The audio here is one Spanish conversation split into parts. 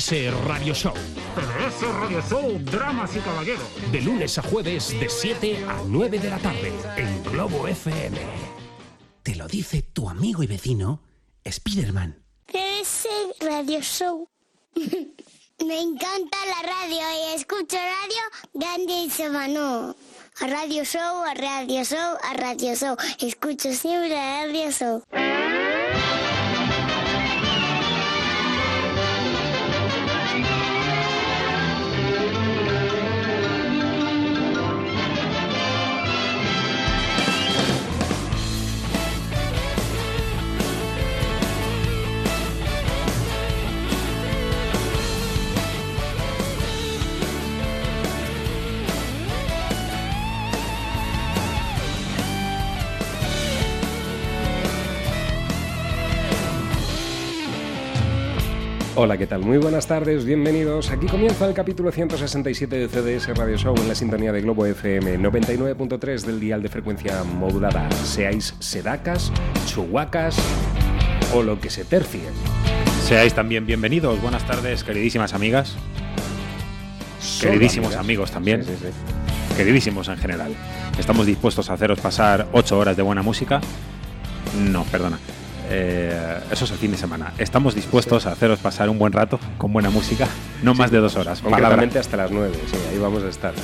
CDS Radio Show. CDS Radio Show, Dramas y Caballeros. De lunes a jueves, de 7 a 9 de la tarde, en Globo FM. Te lo dice tu amigo y vecino, Spiderman. CDS Radio Show. Me encanta la radio y escucho radio grande y semano. A Radio Show, a Radio Show, a Radio Show. Escucho siempre a Radio Show. Hola, ¿qué tal? Muy buenas tardes, bienvenidos. Aquí comienza el capítulo 167 de CDS Radio Show en la sintonía de Globo FM 99.3 del dial de frecuencia modulada. Seáis sedacas, chuhuacas o lo que se tercie. Seáis también bienvenidos. Buenas tardes, queridísimas amigas. Queridísimos amigas. amigos también. Sí, sí, sí. Queridísimos en general. Estamos dispuestos a haceros pasar 8 horas de buena música. No, perdona. Eh, eso es el fin de semana. Estamos dispuestos a haceros pasar un buen rato con buena música, no más de dos horas. Concretamente hasta las 9, sí, ahí vamos a estar.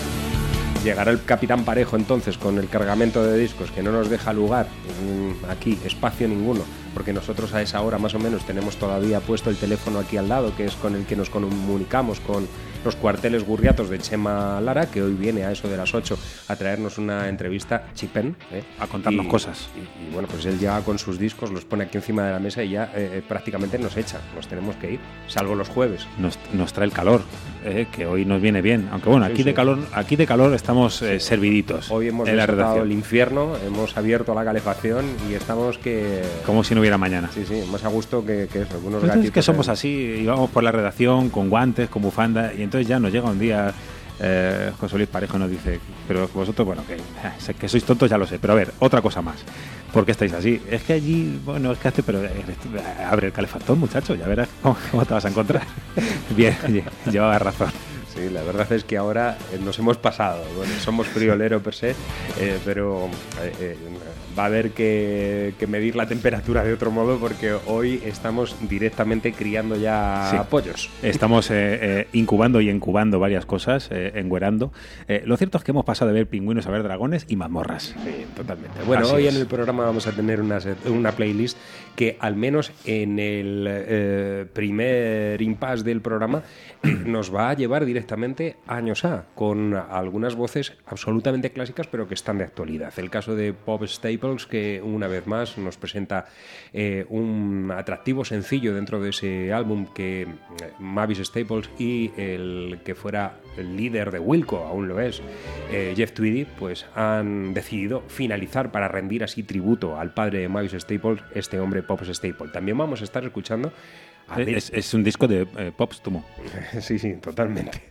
Llegará el Capitán Parejo entonces con el cargamento de discos que no nos deja lugar mm, aquí, espacio ninguno, porque nosotros a esa hora más o menos tenemos todavía puesto el teléfono aquí al lado, que es con el que nos comunicamos con los cuarteles gurriatos de Chema Lara, que hoy viene a eso de las 8 a traernos una entrevista, Chipen, ¿eh? A contarnos cosas. Y, y, bueno, pues él ya con sus discos los pone aquí encima de la mesa y ya eh, eh, prácticamente nos echa, nos tenemos que ir, salvo los jueves. Nos, nos trae el calor, eh, que hoy nos viene bien. Aunque bueno, aquí sí. de calor, aquí de calor estamos eh, serviditos. Hoy hemos en la desatado el redacción. infierno, hemos abierto la calefacción y estamos que... Como si no hubiera mañana. Sí, sí, más a gusto que, que eso, algunos Pues es gatitos que somos así, íbamos por la redacción con guantes, con bufanda, y entonces ya nos llega un día. Eh, José Luis Parejo nos dice, pero vosotros, bueno, que, eh, que sois tontos, ya lo sé, pero a ver, otra cosa más. ¿Por qué estáis así? Es que allí, bueno, es que hace, pero eh, abre el calefactor, muchacho, ya verás cómo, cómo te vas a encontrar. Bien, lle- llevaba razón. Sí, la verdad es que ahora eh, nos hemos pasado. Somos friolero per se, eh, pero eh, eh, va a haber que, que medir la temperatura de otro modo porque hoy estamos directamente criando ya Sí. pollos. Estamos eh, eh, incubando y incubando varias cosas, eh, engüerando. Eh, lo cierto es que hemos pasado de ver pingüinos a ver dragones y mazmorras. Sí, totalmente. Bueno, Así hoy es. en el programa vamos a tener una, una playlist que al menos en el eh, primer impasse del programa nos va a llevar directamente años A, con algunas voces absolutamente clásicas pero que están de actualidad. El caso de Pop Staples que una vez más nos presenta eh, un atractivo sencillo dentro de ese álbum que eh, Mavis Staples y el que fuera líder de Wilco, aún lo es, Jeff Tweedy, pues han decidido finalizar para rendir así tributo al padre de Mavis Staples, este hombre Pop Staple. También vamos a estar escuchando a Eh, Es, es un disco de eh, Popstumo. Sí, sí, totalmente.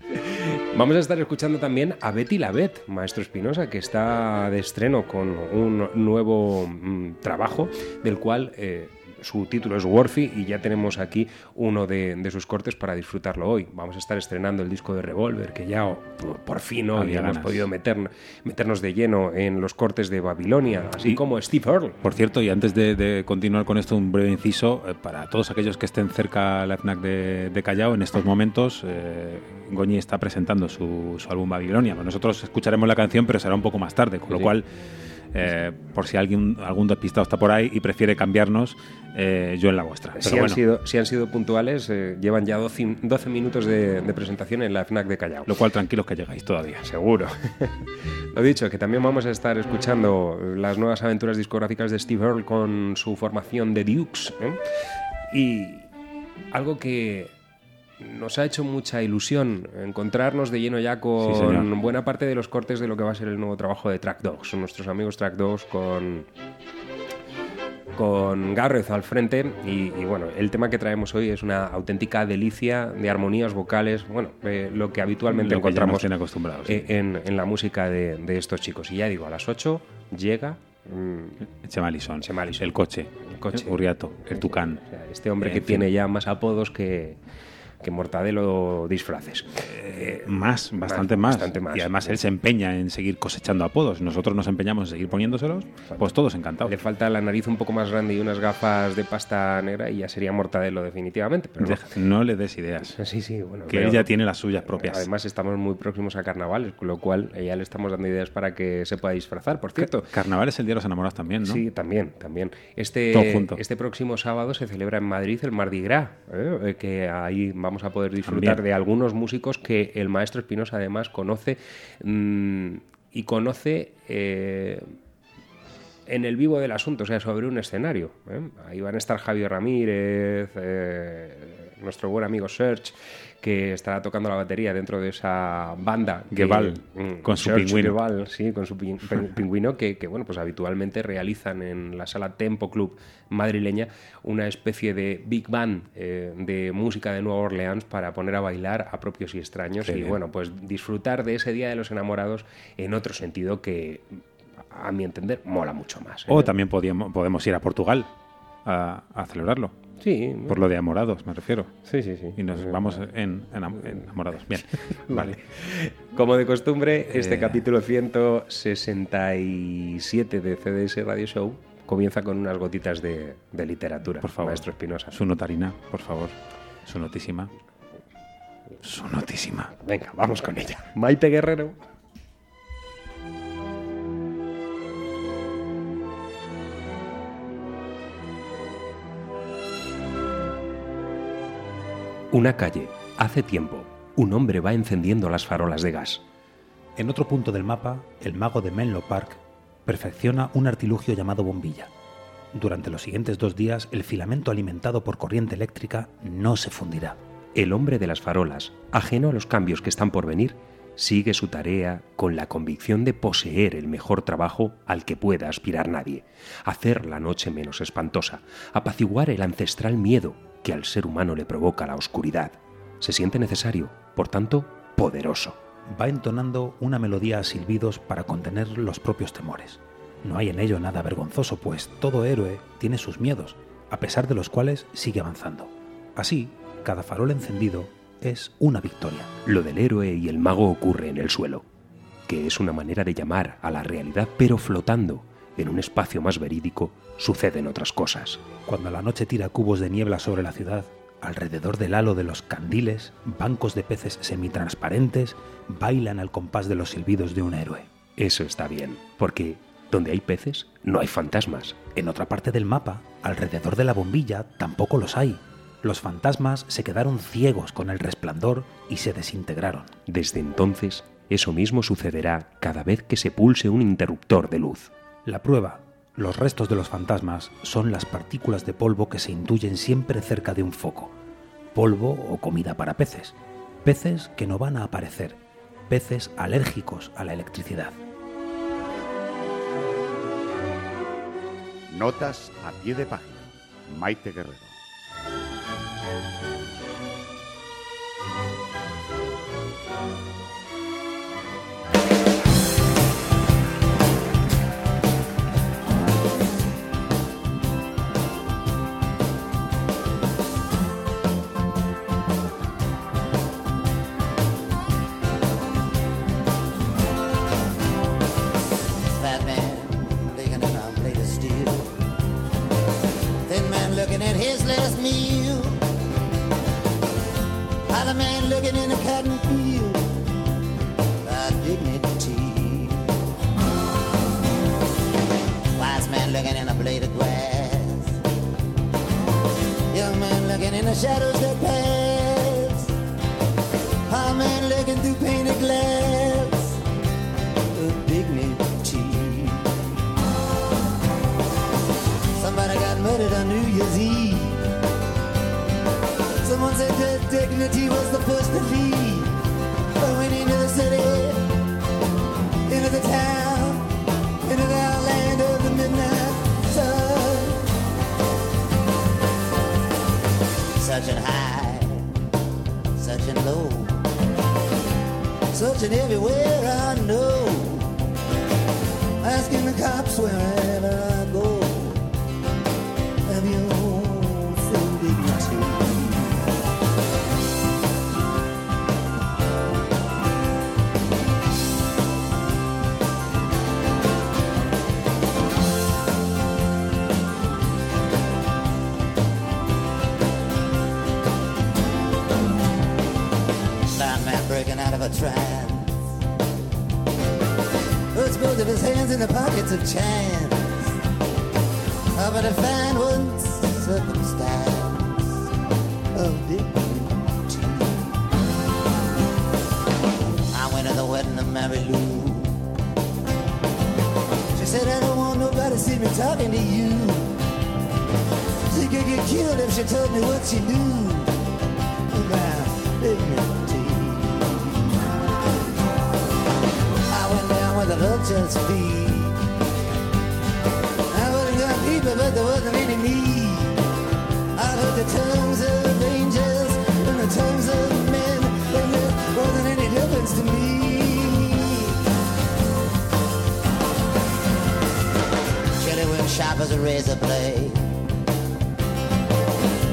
Vamos a estar escuchando también a Betty la Bet, Maestro Espinosa, que está de estreno con un nuevo mm, trabajo del cual eh, su título es Worthy y ya tenemos aquí uno de, de sus cortes para disfrutarlo hoy. Vamos a estar estrenando el disco de Revolver, que ya oh, por, por fin hoy hemos podido meter- meternos de lleno en los cortes de Babilonia, así Y- como Steve Earle. Por cierto, y antes de, de continuar con esto, un breve inciso eh, para todos aquellos que estén cerca la FNAC de, de Callao. En estos momentos, eh, Goñi está presentando su, su álbum Babilonia. Nosotros escucharemos la canción, pero será un poco más tarde, con lo cual, eh, por si alguien algún despistado está por ahí y prefiere cambiarnos, eh, yo en la vuestra. Pero Si han, sido, si han sido puntuales, eh, llevan ya 12, 12 minutos de, de presentación en la FNAC de Callao. lo cual tranquilos que llegáis todavía. Seguro. Lo dicho, que también vamos a estar escuchando las nuevas aventuras discográficas de Steve Earle con su formación de Dukes. Y algo que nos ha hecho mucha ilusión encontrarnos de lleno ya con Sí, buena parte de los cortes de lo que va a ser el nuevo trabajo de Track Dogs, nuestros amigos Track Dogs con con Garrett al frente y, y, bueno, el tema que traemos hoy es una auténtica delicia de armonías vocales, bueno, eh, lo que habitualmente Lo que encontramos tiene acostumbrados, sí. eh, en, en la música de, de estos chicos. Y ya digo, a las 8 llega mm, Chema Lisón, Chema Lisón. el coche, El coche. El Tucán. o sea, este hombre que En fin. tiene ya más apodos que, que Mortadelo disfraces. Eh, Más, bastante más. bastante más. Y además él se empeña en seguir cosechando apodos. Nosotros nos empeñamos en seguir poniéndoselos, pues todos encantados. Le falta la nariz un poco más grande y unas gafas de pasta negra y ya sería Mortadelo definitivamente. Pero no. Deja- no le des ideas. Sí, sí, bueno. Que pero- él ya tiene las suyas propias. Además estamos muy próximos a carnavales, con lo cual eh, ya le estamos dando ideas para que se pueda disfrazar, por cierto. Carnaval es el día de los enamorados también, ¿no? Sí, también, también. Este, Todo junto. este próximo sábado se celebra en Madrid el Mardi Gras, ¿eh? Que ahí vamos a poder disfrutar También. de algunos músicos que el maestro Espinosa además conoce mm, y conoce eh, en el vivo del asunto, o sea, sobre un escenario. ¿eh? Ahí van a estar Javier Ramírez, eh, nuestro buen amigo Serge, que estará tocando la batería dentro de esa banda. que- Gueval, mm, con su pingüino. Sí, con su pin- pin- pingüino, que, que, bueno, pues habitualmente realizan en la sala Tempo Club madrileña una especie de big band eh, de música de Nueva Orleans para poner a bailar a propios y extraños Qué y bien. bueno, pues disfrutar de ese Día de los Enamorados en otro sentido que a mi entender mola mucho más. ¿eh? O también podíamos, podemos ir a Portugal a, a celebrarlo. Sí, Por lo de amorados, me refiero. sí, sí, sí. Y nos vamos en, enam- enamorados. Bien. Vale. Como de costumbre, este Eh. capítulo 167 de CDS Radio Show comienza con unas gotitas de, de literatura. Por favor. Maestro Espinosa. Su notarina, por favor. Su notísima. Su notísima. Venga, vamos con ella. Maite Guerrero. Una calle. Hace tiempo. Un hombre va encendiendo las farolas de gas. En otro punto del mapa, el mago de Menlo Park perfecciona un artilugio llamado bombilla. Durante los siguientes dos días, el filamento alimentado por corriente eléctrica no se fundirá. El hombre de las farolas, ajeno a los cambios que están por venir, sigue su tarea con la convicción de poseer el mejor trabajo al que pueda aspirar nadie, hacer la noche menos espantosa, apaciguar el ancestral miedo que al ser humano le provoca la oscuridad. Se siente necesario, por tanto, poderoso. Va entonando una melodía a silbidos para contener los propios temores. No hay en ello nada vergonzoso, pues todo héroe tiene sus miedos, a pesar de los cuales sigue avanzando. Así, cada farol encendido es una victoria. Lo del héroe y el mago ocurre en el suelo, que es una manera de llamar a la realidad, pero flotando en un espacio más verídico, suceden otras cosas. Cuando la noche tira cubos de niebla sobre la ciudad, alrededor del halo de los candiles, bancos de peces semitransparentes bailan al compás de los silbidos de un héroe. Eso está bien, porque donde hay peces no hay fantasmas. En otra parte del mapa, alrededor de la bombilla, tampoco los hay. Los fantasmas se quedaron ciegos con el resplandor y se desintegraron. Desde entonces, eso mismo sucederá cada vez que se pulse un interruptor de luz. La prueba, los restos de los fantasmas son las partículas de polvo que se intuyen siempre cerca de un foco. Polvo o comida para peces. Peces que no van a aparecer. Peces alérgicos a la electricidad. Notas a pie de página. Maite Guerrero. Looking at his last meal. Other man looking in a cotton field. By dignity. Wise man looking in a blade of grass. Young man looking in the shadows that pass. High man looking through painted glass met it on New Year's Eve. Someone said that dignity was the first to leave. But went into the city, into the town, into the land of the midnight sun. Such an high, such a low, such an everywhere I know. Asking the cops wherever I go. A trance. Puts both of his hands in the pockets of chance. But I find one circumstance of dignity. I went to the wedding of Mary Lou. She said, I don't want nobody see me talking to you. She could get killed if she told me what she knew vulture's feet. I wasn't got people, but there wasn't any need. I heard the tongues of angels and the tongues of men, and there wasn't any difference to me. Chilly wind sharp as a razor blade.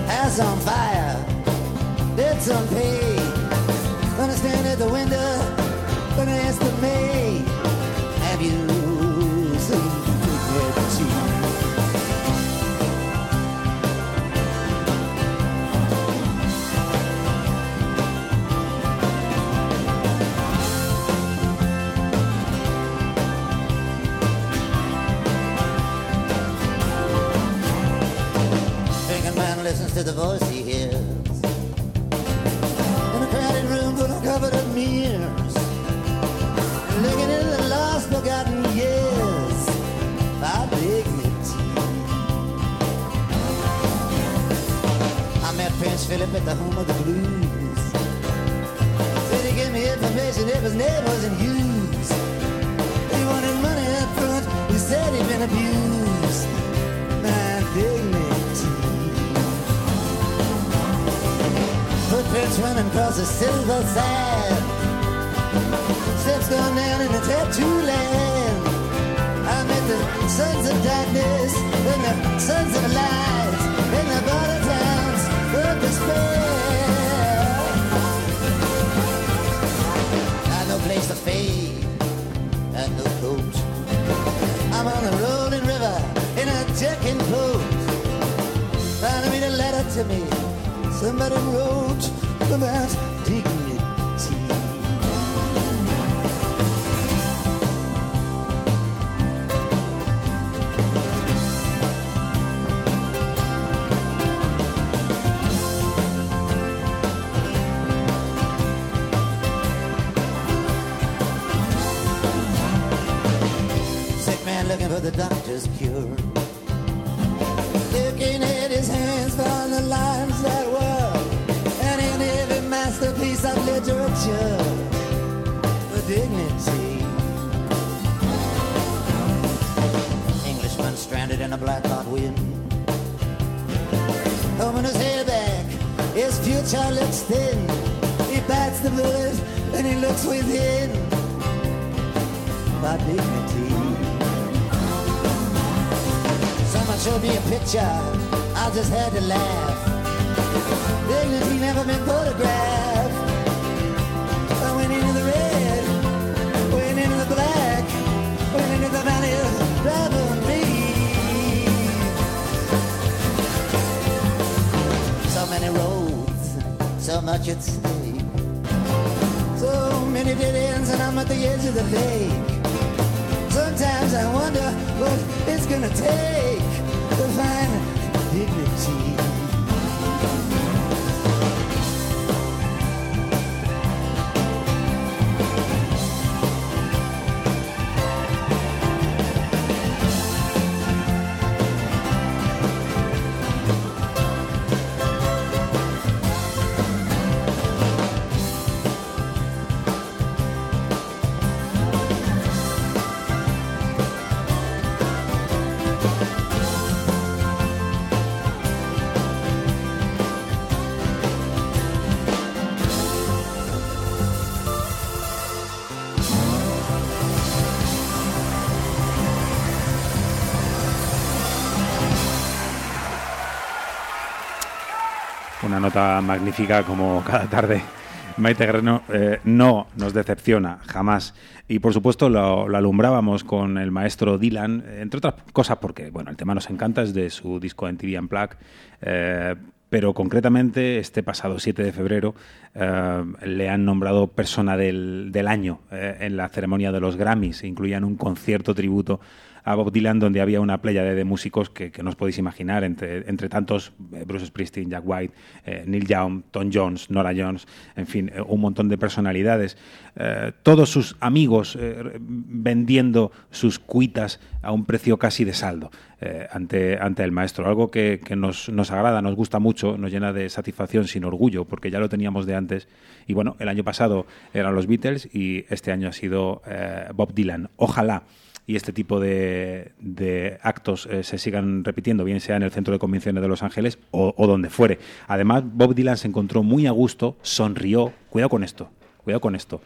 House on fire, debts unpaid. Understand at the window, and I ask the maid, doctor's cure. Looking at his hands found the lines that were, and in every masterpiece of literature, the dignity. Englishman stranded in a black hot wind. Combing his hair back, his future looks thin. He bites the bullet and he looks within. My dignity. Showed me a picture, I just had to laugh. Dignity never been photographed. I went into the red, went into the black, went into the valley of Revelry. So many roads, so much at stake. So many dead ends, and I'm at the edge of the lake. Sometimes I wonder what it's gonna take divine dignity. Nota magnífica como cada tarde. Maite Guerrero eh, no nos decepciona jamás. Y por supuesto lo, alumbrábamos con el maestro Dylan, entre otras cosas porque bueno, el tema nos encanta, es de su disco en TV Unplugged, eh, pero concretamente este pasado 7 de febrero eh, le han nombrado persona del, del año eh, en la ceremonia de los Grammys. Incluían un concierto tributo a Bob Dylan donde había una playa de, músicos que, no os podéis imaginar, entre, entre tantos eh, Bruce Springsteen, Jack White, eh, Neil Young, Tom Jones, Nora Jones, en fin, eh, un montón de personalidades. Todos sus amigos vendiendo sus cuitas a un precio casi de saldo ante, ante el maestro. Algo que, que nos, nos agrada, nos gusta mucho, nos llena de satisfacción sin orgullo, porque ya lo teníamos de antes. Y bueno, el año pasado eran los Beatles y este año ha sido Bob Dylan. Ojalá y este tipo de, de actos eh, se sigan repitiendo, bien sea en el Centro de Convenciones de Los Ángeles o, o donde fuere. Además, Bob Dylan se encontró muy a gusto, sonrió, cuidado con esto, cuidado con esto.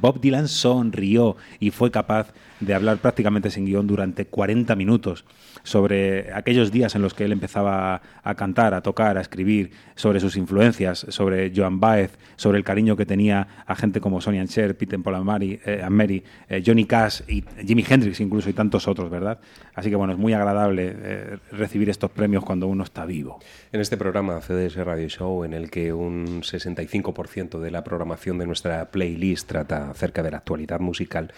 Bob Dylan sonrió y fue capaz de hablar prácticamente sin guion durante 40 minutos sobre aquellos días en los que él empezaba a cantar, a tocar, a escribir, sobre sus influencias, sobre Joan Baez, sobre el cariño que tenía a gente como Sonny and Cher, and Mary, eh, Mary, eh, Johnny Cash y Jimi Hendrix incluso y tantos otros, ¿verdad? Así que bueno, es muy agradable eh, recibir estos premios cuando uno está vivo. En este programa CDS Radio Show, en el que un 65% de la programación de nuestra playlist trata acerca de la actualidad musical,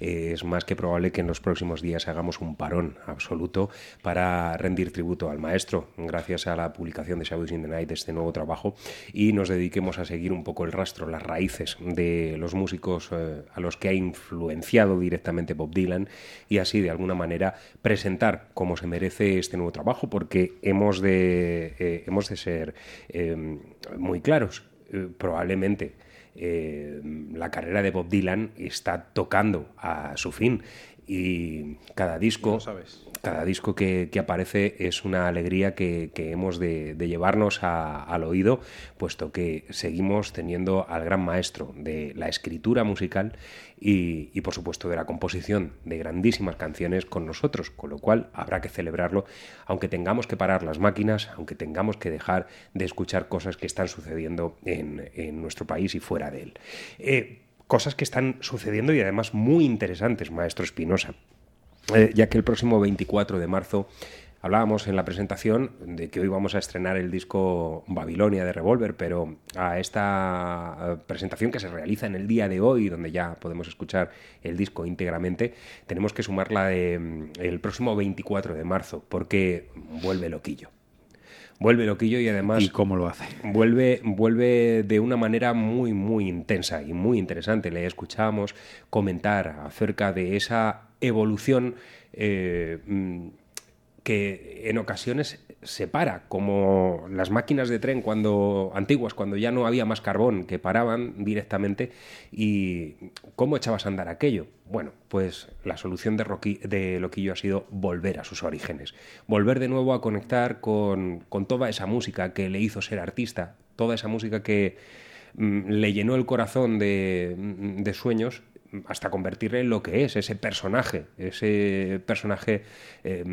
eh, es más que probable que en los próximos días hagamos un parón absoluto para rendir tributo al maestro, gracias a la publicación de Shadows in the Night este nuevo trabajo, y nos dediquemos a seguir un poco el rastro, las raíces de los músicos eh, a los que ha influenciado directamente Bob Dylan y así de alguna manera presentar como se merece este nuevo trabajo, porque hemos de, eh, hemos de ser eh, muy claros. Eh, probablemente la carrera de Bob Dylan está tocando a su fin y cada disco, cada disco que, que aparece es una alegría que, que hemos de, de llevarnos a- al oído, puesto que seguimos teniendo al gran maestro de la escritura musical y, y, por supuesto de la composición de grandísimas canciones con nosotros, con lo cual habrá que celebrarlo, aunque tengamos que parar las máquinas, aunque tengamos que dejar de escuchar cosas que están sucediendo en, en nuestro país y fuera de él. Eh, cosas que están sucediendo y además muy interesantes, maestro Espinosa. Eh, ya que el próximo 24 de marzo hablábamos en la presentación de que hoy vamos a estrenar el disco Babilonia de Revolver, pero a esta eh, presentación que se realiza en el día de hoy, donde ya podemos escuchar el disco íntegramente, tenemos que sumar la de, mm, el próximo 24 de marzo, porque vuelve Loquillo. Vuelve Loquillo y además... ¿Y cómo lo hace? Vuelve, vuelve de una manera muy, muy intensa y muy interesante. Le escuchábamos comentar acerca de esa evolución eh, mm, que en ocasiones se para, como las máquinas de tren cuando antiguas, cuando ya no había más carbón, que paraban directamente y cómo echabas a andar aquello. Bueno, pues la solución de, Roqui- de Loquillo ha sido volver a sus orígenes, volver de nuevo a conectar con, con toda esa música que le hizo ser artista, toda esa música que mm, le llenó el corazón de, mm, de sueños hasta convertirle en lo que es, ese personaje, ese personaje eh,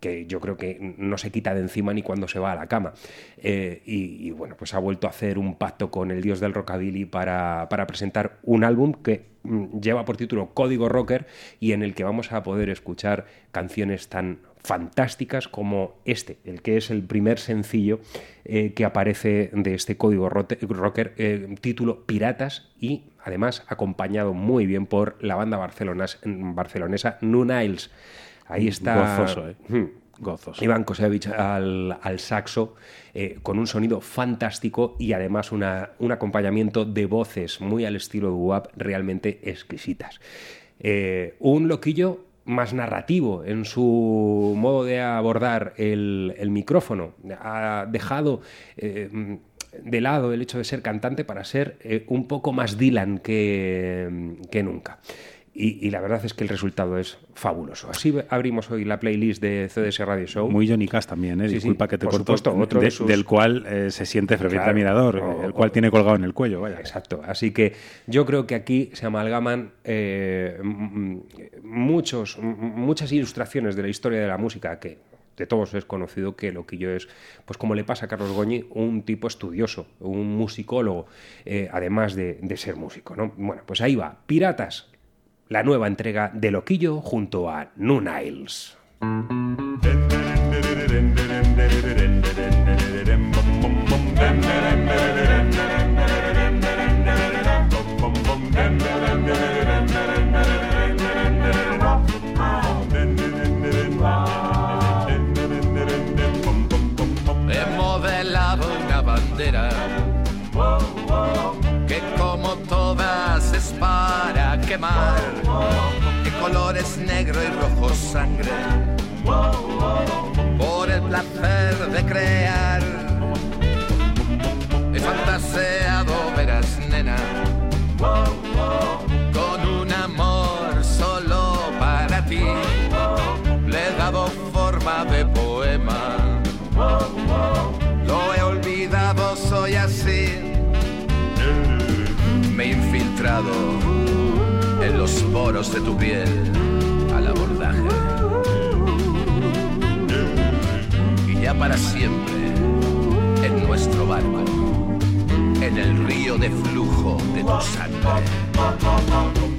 que yo creo que no se quita de encima ni cuando se va a la cama. Eh, y, bueno, pues ha vuelto a hacer un pacto con el dios del rockabilly para, para presentar un álbum que mm, lleva por título Código Rocker y en el que vamos a poder escuchar canciones tan fantásticas como este, el que es el primer sencillo eh, que aparece de este código rocker, eh, título Piratas y además acompañado muy bien por la banda barcelonesa Nu Niles. Ahí está. Gozoso, ¿eh? Hmm. Iván Kosevich al, al saxo, eh, con un sonido fantástico y además una- un acompañamiento de voces muy al estilo de WAP realmente exquisitas. Eh, un loquillo más narrativo en su modo de abordar el, el micrófono. Ha dejado eh, de lado el hecho de ser cantante para ser eh, un poco más Dylan que, que nunca. Y, y la verdad es que el resultado es fabuloso. Así abrimos hoy la playlist de CDS Radio Show. Muy Johnny Cash también, ¿eh? Sí, sí, disculpa que te por corto, supuesto, otro de de- sus- del cual eh, se siente ferviente Claro. admirador, O- el cual tiene colgado en el cuello, vaya. Exacto. Así que yo creo que aquí se amalgaman eh, muchos, muchas ilustraciones de la historia de la música que de todos es conocido que Loquillo es, pues como le pasa a Carlos Goñi, un tipo estudioso, un musicólogo, eh, además de, de ser músico, ¿no? Bueno, pues ahí va, Piratas, la nueva entrega de Loquillo junto a Nu sangre por el placer de crear. He fantaseado, verás, nena, con un amor solo para ti. Le he dado forma de poema. Lo he olvidado, soy así. Me he infiltrado en los poros de tu piel al abordaje. Y ya para siempre en nuestro barco, en el río de flujo de tu sangre.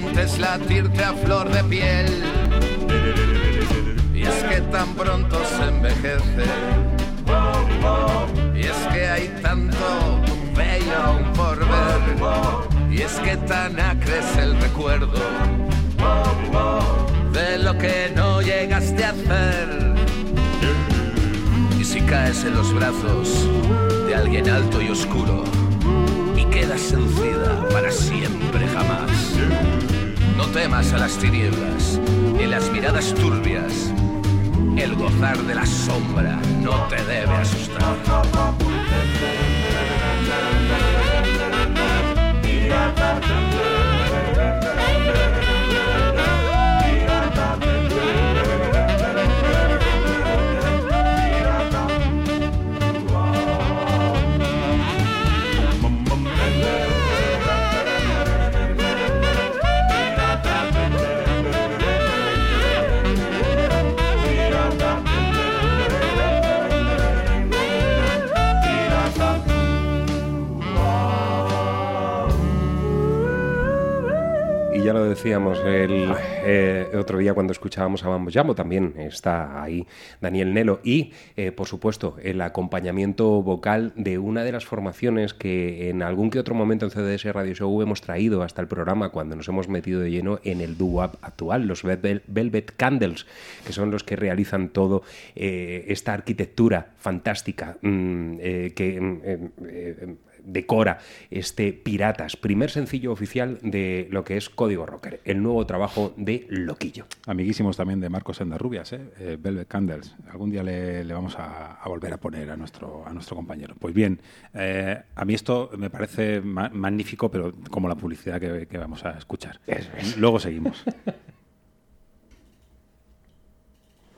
Sientes latirte a flor de piel, y es que tan pronto se envejece, y es que hay tanto bello aún por ver, y es que tan acre el recuerdo de lo que no llegaste a hacer. Y si caes en los brazos de alguien alto y oscuro y quedas seducida para siempre jamás, no temas a las tinieblas ni las miradas turbias. El gozar de la sombra no te debe asustar. Decíamos el eh, otro día cuando escuchábamos a Mambo también está ahí Daniel Nelo. Y, eh, por supuesto, el acompañamiento vocal de una de las formaciones que en algún que otro momento en CDS Radio Show hemos traído hasta el programa cuando nos hemos metido de lleno en el doo-wop actual, los Vel- Velvet Candles, que son los que realizan todo eh, esta arquitectura fantástica mm, que... decora este Piratas, primer sencillo oficial de lo que es Código Rocker, el nuevo trabajo de Loquillo. Amiguísimos también de Marcos Endarrubias, ¿eh? Eh, Velvet Candles. Algún día le, le vamos a, a volver a poner a nuestro, a nuestro compañero. Pues bien, eh, a mí esto me parece ma- magnífico, pero como la publicidad que, que vamos a escuchar. Luego seguimos.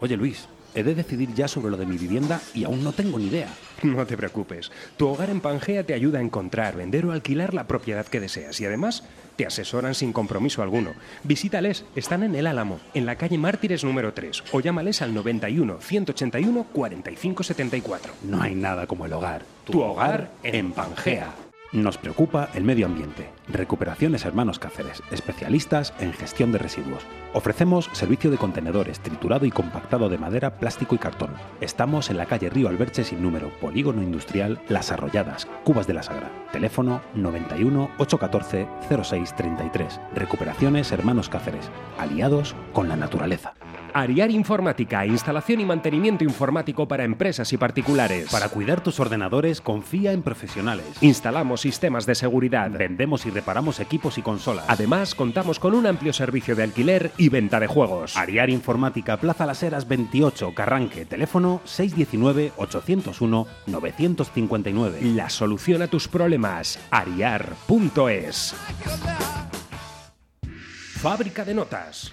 Oye, Luis, he de decidir ya sobre lo de mi vivienda y aún no tengo ni idea. No te preocupes, tu hogar en Pangea te ayuda a encontrar, vender o alquilar la propiedad que deseas y además te asesoran sin compromiso alguno. Visítales, están en El Álamo, en la calle Mártires número 3 o llámales al 91 181 45 74. No hay nada como el hogar. Tu hogar en Pangea. Nos preocupa el medio ambiente. Recuperaciones Hermanos Cáceres, especialistas en gestión de residuos. Ofrecemos servicio de contenedores, triturado y compactado de madera, plástico y cartón. Estamos en la calle Río Alberche sin número, Polígono Industrial Las Arrolladas, Cubas de la Sagra. Teléfono 91 814 0633. Recuperaciones Hermanos Cáceres, aliados con la naturaleza. Ariar Informática, instalación y mantenimiento informático para empresas y particulares. Para cuidar tus ordenadores, confía en profesionales. Instalamos sistemas de seguridad. Vendemos y reparamos equipos y consolas. Además, contamos con un amplio servicio de alquiler y venta de juegos. Ariar Informática, Plaza Las Heras 28, Carranque, teléfono 619-801-959. La solución a tus problemas, ariar.es. Fábrica de notas.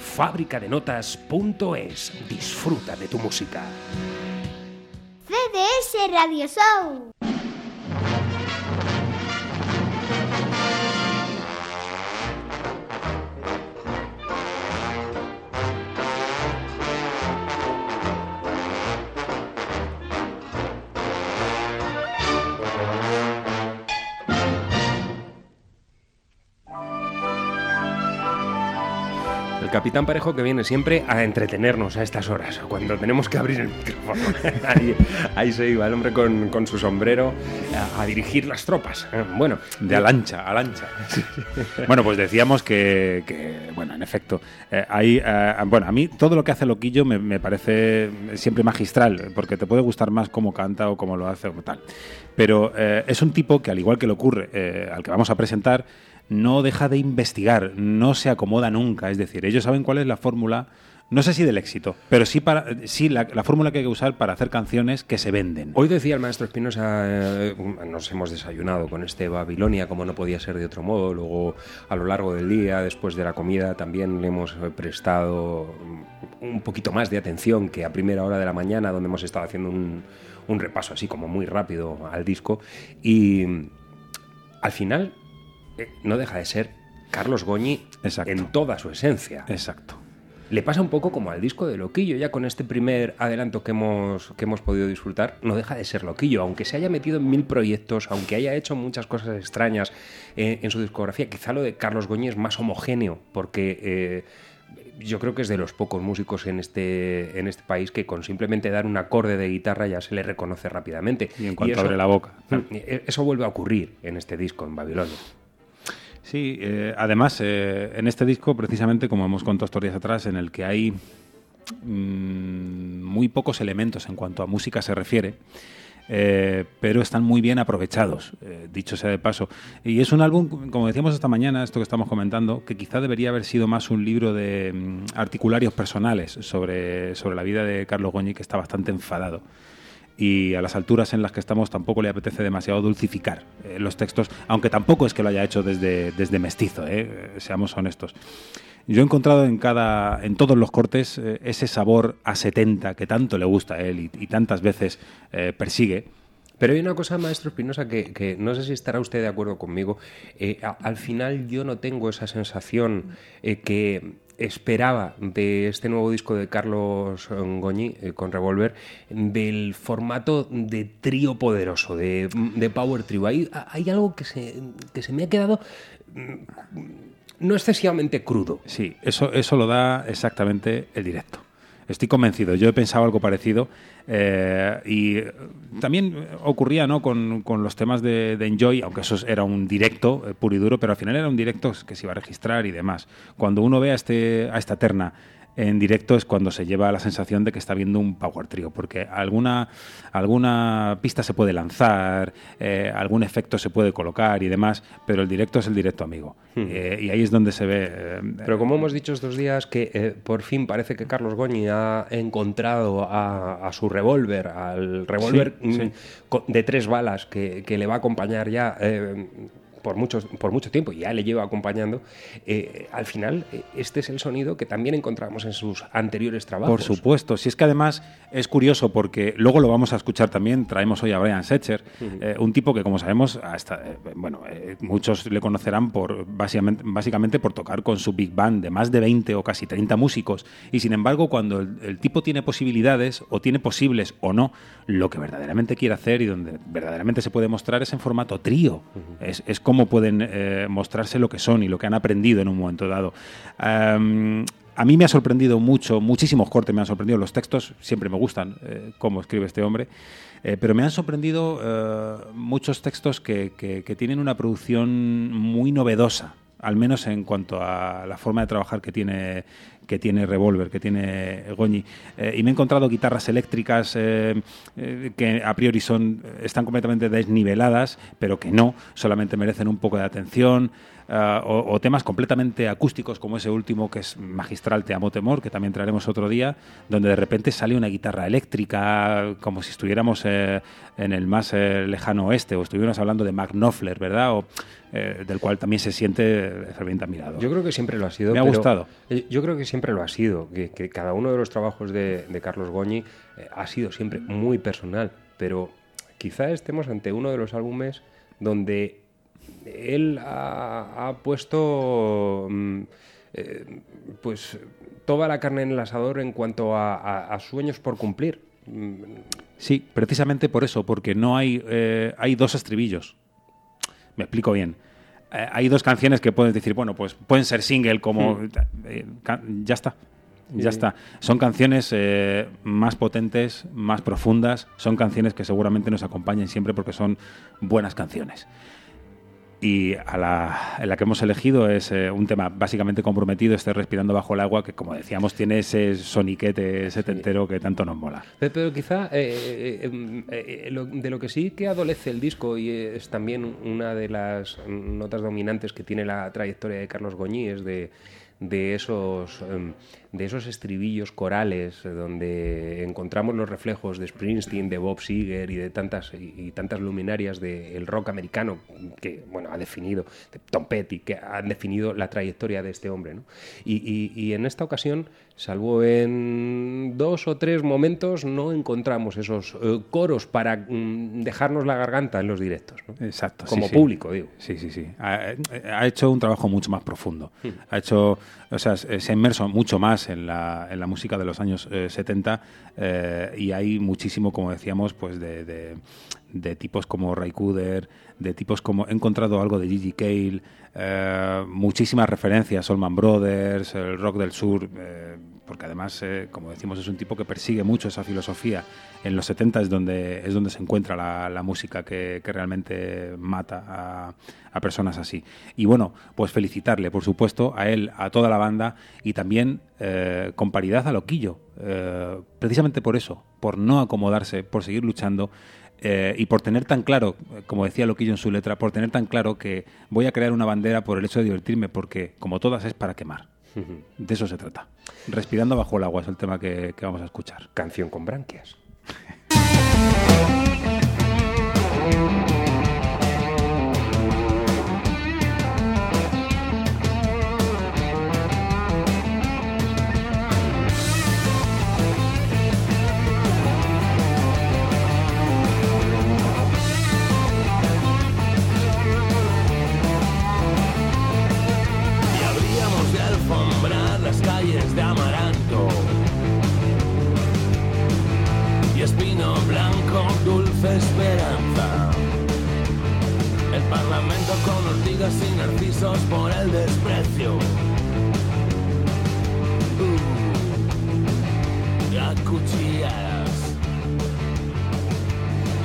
Fábricadenotas.es. Disfruta de tu música. CDS Radio. Capitán Parejo que viene siempre a entretenernos a estas horas, cuando tenemos que abrir el micrófono. ahí, ahí se iba el hombre con, con su sombrero a, a dirigir las tropas. Eh, Bueno, De alancha, alancha. bueno, pues decíamos que, que, bueno, en efecto, eh, eh, bueno, a mí todo lo que hace Loquillo me, me parece siempre magistral, porque te puede gustar más cómo canta o cómo lo hace o tal. Pero eh, es un tipo que, al igual que le ocurre eh, al que vamos a presentar, no deja de investigar, no se acomoda nunca. Es decir, ellos saben cuál es la fórmula, no sé si del éxito, pero sí, para, sí la, la fórmula que hay que usar para hacer canciones que se venden. Hoy decía el maestro Espinosa, eh, nos hemos desayunado con este Babilonia, como no podía ser de otro modo. Luego, a lo largo del día, después de la comida, también le hemos eh, prestado un poquito más de atención que a primera hora de la mañana, donde hemos estado haciendo un, un repaso así como muy rápido al disco. Y al final, no deja de ser Carlos Goñi en toda su esencia. Exacto. Le pasa un poco como al disco de Loquillo, ya con este primer adelanto que hemos, que hemos podido disfrutar, no deja de ser Loquillo, aunque se haya metido en mil proyectos, aunque haya hecho muchas cosas extrañas eh, en su discografía, quizá lo de Carlos Goñi es más homogéneo, porque eh, yo creo que es de los pocos músicos en este, en este país que con simplemente dar un acorde de guitarra ya se le reconoce rápidamente. Y en cuanto abre la boca. Eh, Eso vuelve a ocurrir en este disco, en Babilonia. Sí, eh, además, eh, en este disco, precisamente, como hemos contado historias atrás, en el que hay mm, muy pocos elementos en cuanto a música se refiere, eh, pero están muy bien aprovechados, eh, dicho sea de paso. Y es un álbum, como decíamos esta mañana, esto que estamos comentando, que quizá debería haber sido más un libro de mm, articularios personales sobre, sobre la vida de Carlos Goñi, que está bastante enfadado y a las alturas en las que estamos tampoco le apetece demasiado dulcificar eh, los textos, aunque tampoco es que lo haya hecho desde, desde mestizo, eh, seamos honestos. Yo he encontrado en cada, en todos los cortes eh, ese sabor a 70 que tanto le gusta a él y, tantas veces eh, persigue. Pero hay una cosa, maestro Espinosa, que, no sé si estará usted de acuerdo conmigo. Al final yo no tengo esa sensación que esperaba de este nuevo disco de Carlos Goñi eh, con Revolver, del formato de trío poderoso, de, de Power Trio. Hay, hay algo que se, que se me ha quedado mm, no excesivamente crudo. Sí, eso, eso lo da exactamente el directo. Estoy convencido. Yo he pensado algo parecido. eh, y también ocurría ¿no? con, con los temas de, Enjoy, aunque eso era un directo eh, puro y duro, pero al final era un directo que se iba a registrar y demás. Cuando uno ve a, este, a esta terna en directo es cuando se lleva la sensación de que está viendo un power trio, porque alguna, alguna pista se puede lanzar, eh, algún efecto se puede colocar y demás, pero el directo es el directo amigo. Eh, y ahí es donde se ve... eh, Pero como hemos dicho estos días, que por fin parece que Carlos Goñi ha encontrado a, a su revólver, al revólver Sí, mm, sí. de tres balas que, que le va a acompañar ya por, muchos, por mucho tiempo, ya le lleva acompañando, eh, al final eh, este es el sonido que también encontramos en sus anteriores trabajos. Por supuesto, si es que además es curioso porque luego lo vamos a escuchar también, traemos hoy a Brian Setzer, Ujú. eh, un tipo que como sabemos, hasta, eh, bueno, eh, muchos le conocerán por básicamente, básicamente por tocar con su big band de más de 20 o casi 30 músicos y sin embargo cuando el, el tipo tiene posibilidades o tiene posibles o no, lo que verdaderamente quiere hacer y donde verdaderamente se puede mostrar es en formato trío, es, es cómo pueden eh, mostrarse lo que son y lo que han aprendido en un momento dado. Am, a mí me ha sorprendido mucho, muchísimos cortes me han sorprendido. Los textos siempre me gustan, eh, cómo escribe este hombre. Eh, pero me han sorprendido eh, muchos textos que tienen una producción muy novedosa, al menos en cuanto a la forma de trabajar que tiene que tiene Revolver, que tiene Goñi. Eh, y me he encontrado guitarras eléctricas eh, eh, que a priori son están completamente desniveladas, pero que no, solamente merecen un poco de atención. Ah, o, o temas completamente acústicos como ese último que es magistral Te amo temor, que también traeremos otro día, donde de repente sale una guitarra eléctrica como si estuviéramos eh, en el más eh, lejano oeste o estuviéramos hablando de Mark Knopfler, ¿verdad? O, eh, del cual también se siente ferviente admirado. Yo creo que siempre lo ha sido. Me ha gustado. Yo creo que siempre lo ha sido. Que, que cada uno de los trabajos de, de Carlos Goñi ha sido siempre muy personal. Pero quizá estemos ante uno de los álbumes donde él ha, ha puesto mm, eh, pues toda la carne en el asador en cuanto a, a- a sueños por cumplir. Mm, Sí, precisamente por eso, porque no hay, eh, hay dos estribillos. Me explico bien. Eh, hay dos canciones que puedes decir, bueno, pues pueden ser single como... eh, ca- ya está. Ya está. Son canciones más potentes, más profundas. Son canciones que seguramente nos acompañen siempre porque son buenas canciones. Y a la, en la que hemos elegido es eh, un tema básicamente comprometido, este Respirando bajo el agua, que como decíamos tiene ese soniquete setentero que tanto nos mola. Pe- Pero quizá eh, eh, em, lo- de lo que sí que adolece el disco y es también una de las notas dominantes que tiene la trayectoria de Carlos Goñi es de, de esos em, de esos estribillos corales donde encontramos los reflejos de Springsteen, de Bob Seger y de tantas y, y tantas luminarias del rock americano que bueno ha definido de Tom Petty que han definido la trayectoria de este hombre ¿no? y, y- en esta ocasión salvo en dos o tres momentos no encontramos esos eh, coros para mm, dejarnos la garganta en los directos ¿no? Exacto. como sí, sí. público digo Sí, sí, sí. Ha, ha hecho un trabajo mucho más profundo. Hmm. Ha hecho, o sea, se se ha inmerso mucho más en la, en la música de los años eh, 70 eh, y hay muchísimo, como decíamos, pues de, de- tipos como Ray Cooder, de tipos como... He encontrado algo de Gigi Cale, eh, muchísimas referencias, Solman Brothers, el rock del sur, eh, porque además, eh, como decimos, es un tipo que persigue mucho esa filosofía. En los 70 es donde, es donde se encuentra la, música que, que realmente mata a, personas así. Y bueno, pues felicitarle, por supuesto, a él, a toda la banda y también eh, con paridad a Loquillo. eh, precisamente por eso, por no acomodarse, por seguir luchando. eh, y por tener tan claro, como decía Loquillo en su letra, por tener tan claro que voy a crear una bandera por el hecho de divertirme, porque como todas es para quemar. De eso se trata. Respirando bajo el agua es el tema que, que vamos a escuchar. canción con branquias ortigas y narcisos por el desprecio. Uh, a.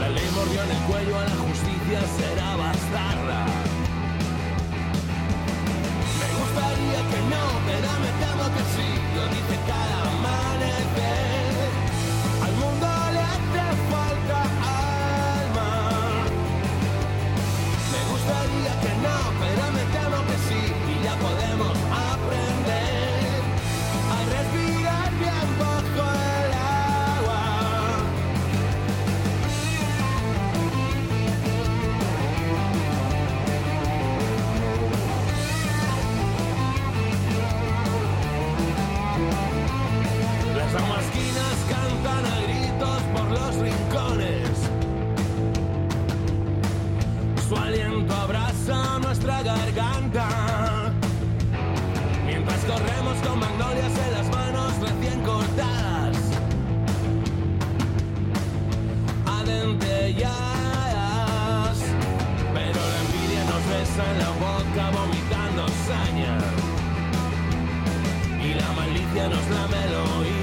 La ley mordió en el cuello a la justicia, será bastarda. en la boca vomitando saña y la malicia nos lame el oído.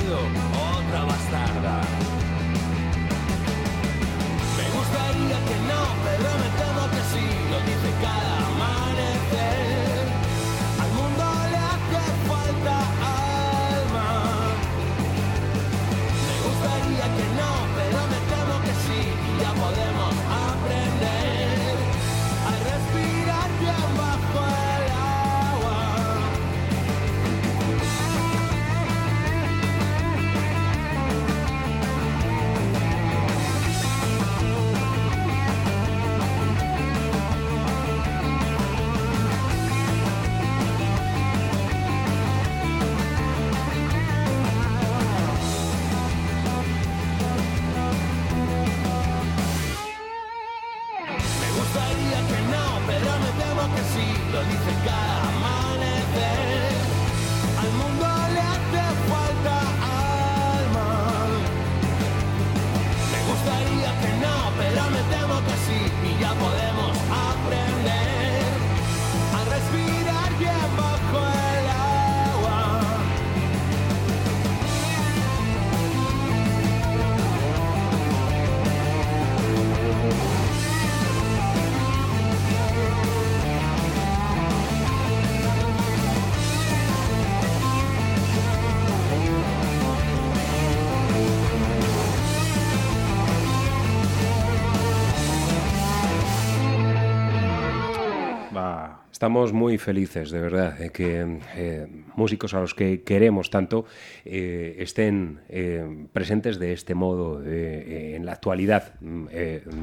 Estamos muy felices, de verdad, de que eh, músicos a los que queremos tanto eh, estén eh, presentes de este modo en la actualidad mm,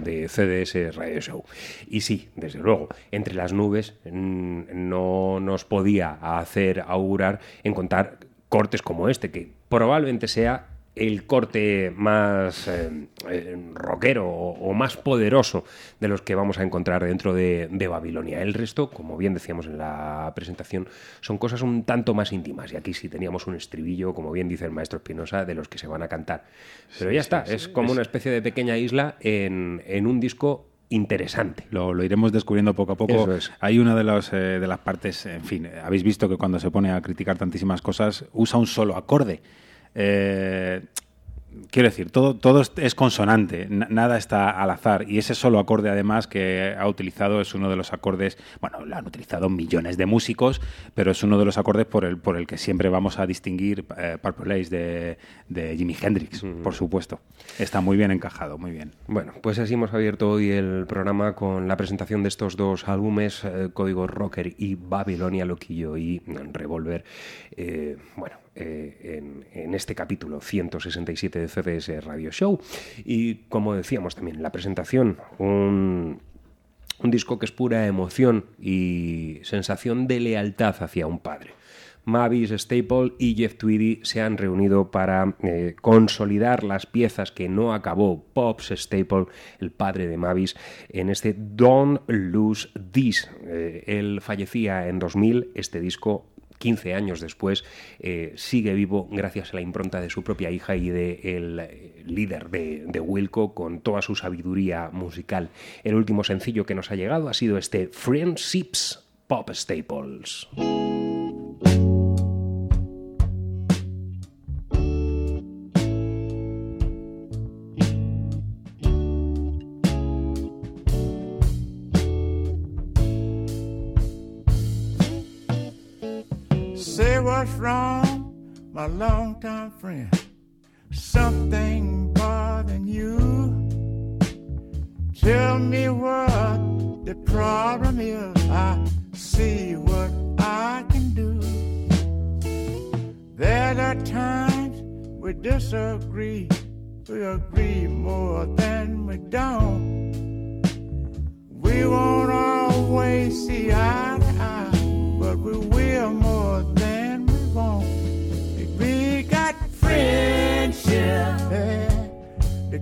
de CDS Radio Show. Y sí, desde luego, entre las nubes mm, no nos podía hacer augurar encontrar cortes como este, que probablemente sea el corte más eh, eh, rockero o, o más poderoso de los que vamos a encontrar dentro de, de Babilonia. El resto, como bien decíamos en la presentación, son cosas un tanto más íntimas. Y aquí sí teníamos un estribillo, como bien dice el maestro Espinosa, de los que se van a cantar. Pero Sí, ya está, sí, es como es- una especie de pequeña isla en, en un disco interesante. Lo, lo iremos descubriendo poco a poco. Es. Hay una de, los, eh, de las partes, en fin, habéis visto que cuando se pone a criticar tantísimas cosas usa un solo acorde. Eh, quiero decir, todo, todo es- consonante, na- nada está al azar. Y ese solo acorde, además, que ha utilizado es uno de los acordes, bueno, lo han utilizado millones de músicos, pero es uno de los acordes por el, por el que siempre vamos a distinguir eh, Purple de Jimi Hendrix, por supuesto. Está muy bien encajado, muy bien. Bueno, pues así hemos abierto hoy el programa con la presentación de estos dos álbumes, eh, Código Rocker y Babilonia Loquillo y Revolver. eh, bueno, eh, en, este capítulo 167 de CDS Radio Show. Y como decíamos también la presentación, un, un disco que es pura emoción y sensación de lealtad hacia un padre. Mavis Staple y Jeff Tweedy se han reunido para eh, consolidar las piezas que no acabó Pops Staple, el padre de Mavis, en este Don't Lose This. Eh, él fallecía en 2000, este disco 15 años después, eh, sigue vivo gracias a la impronta de su propia hija y del eh, líder de, de Wilco con toda su sabiduría musical. El último sencillo que nos ha llegado ha sido este Friendships Pop Staples. Longtime friend. Something bothering you. Tell me what the problem is. I see what I can do. There are times we disagree. We agree more than we don't. We won't always see eye to eye, but we will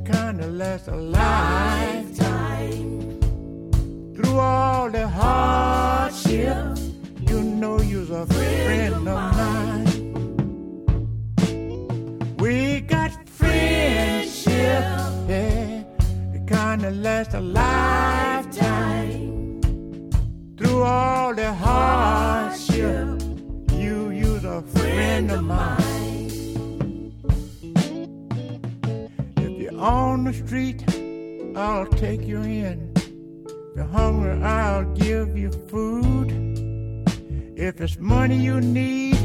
the kind that lasts a lifetime. Through all the hardship, you know you're a friend of mine. We got friendship, yeah, the kind that lasts a lifetime. Through all the hardship, you you're a friend of mine. On the street, I'll take you in. If you're hungry, I'll give you food. If it's money you need,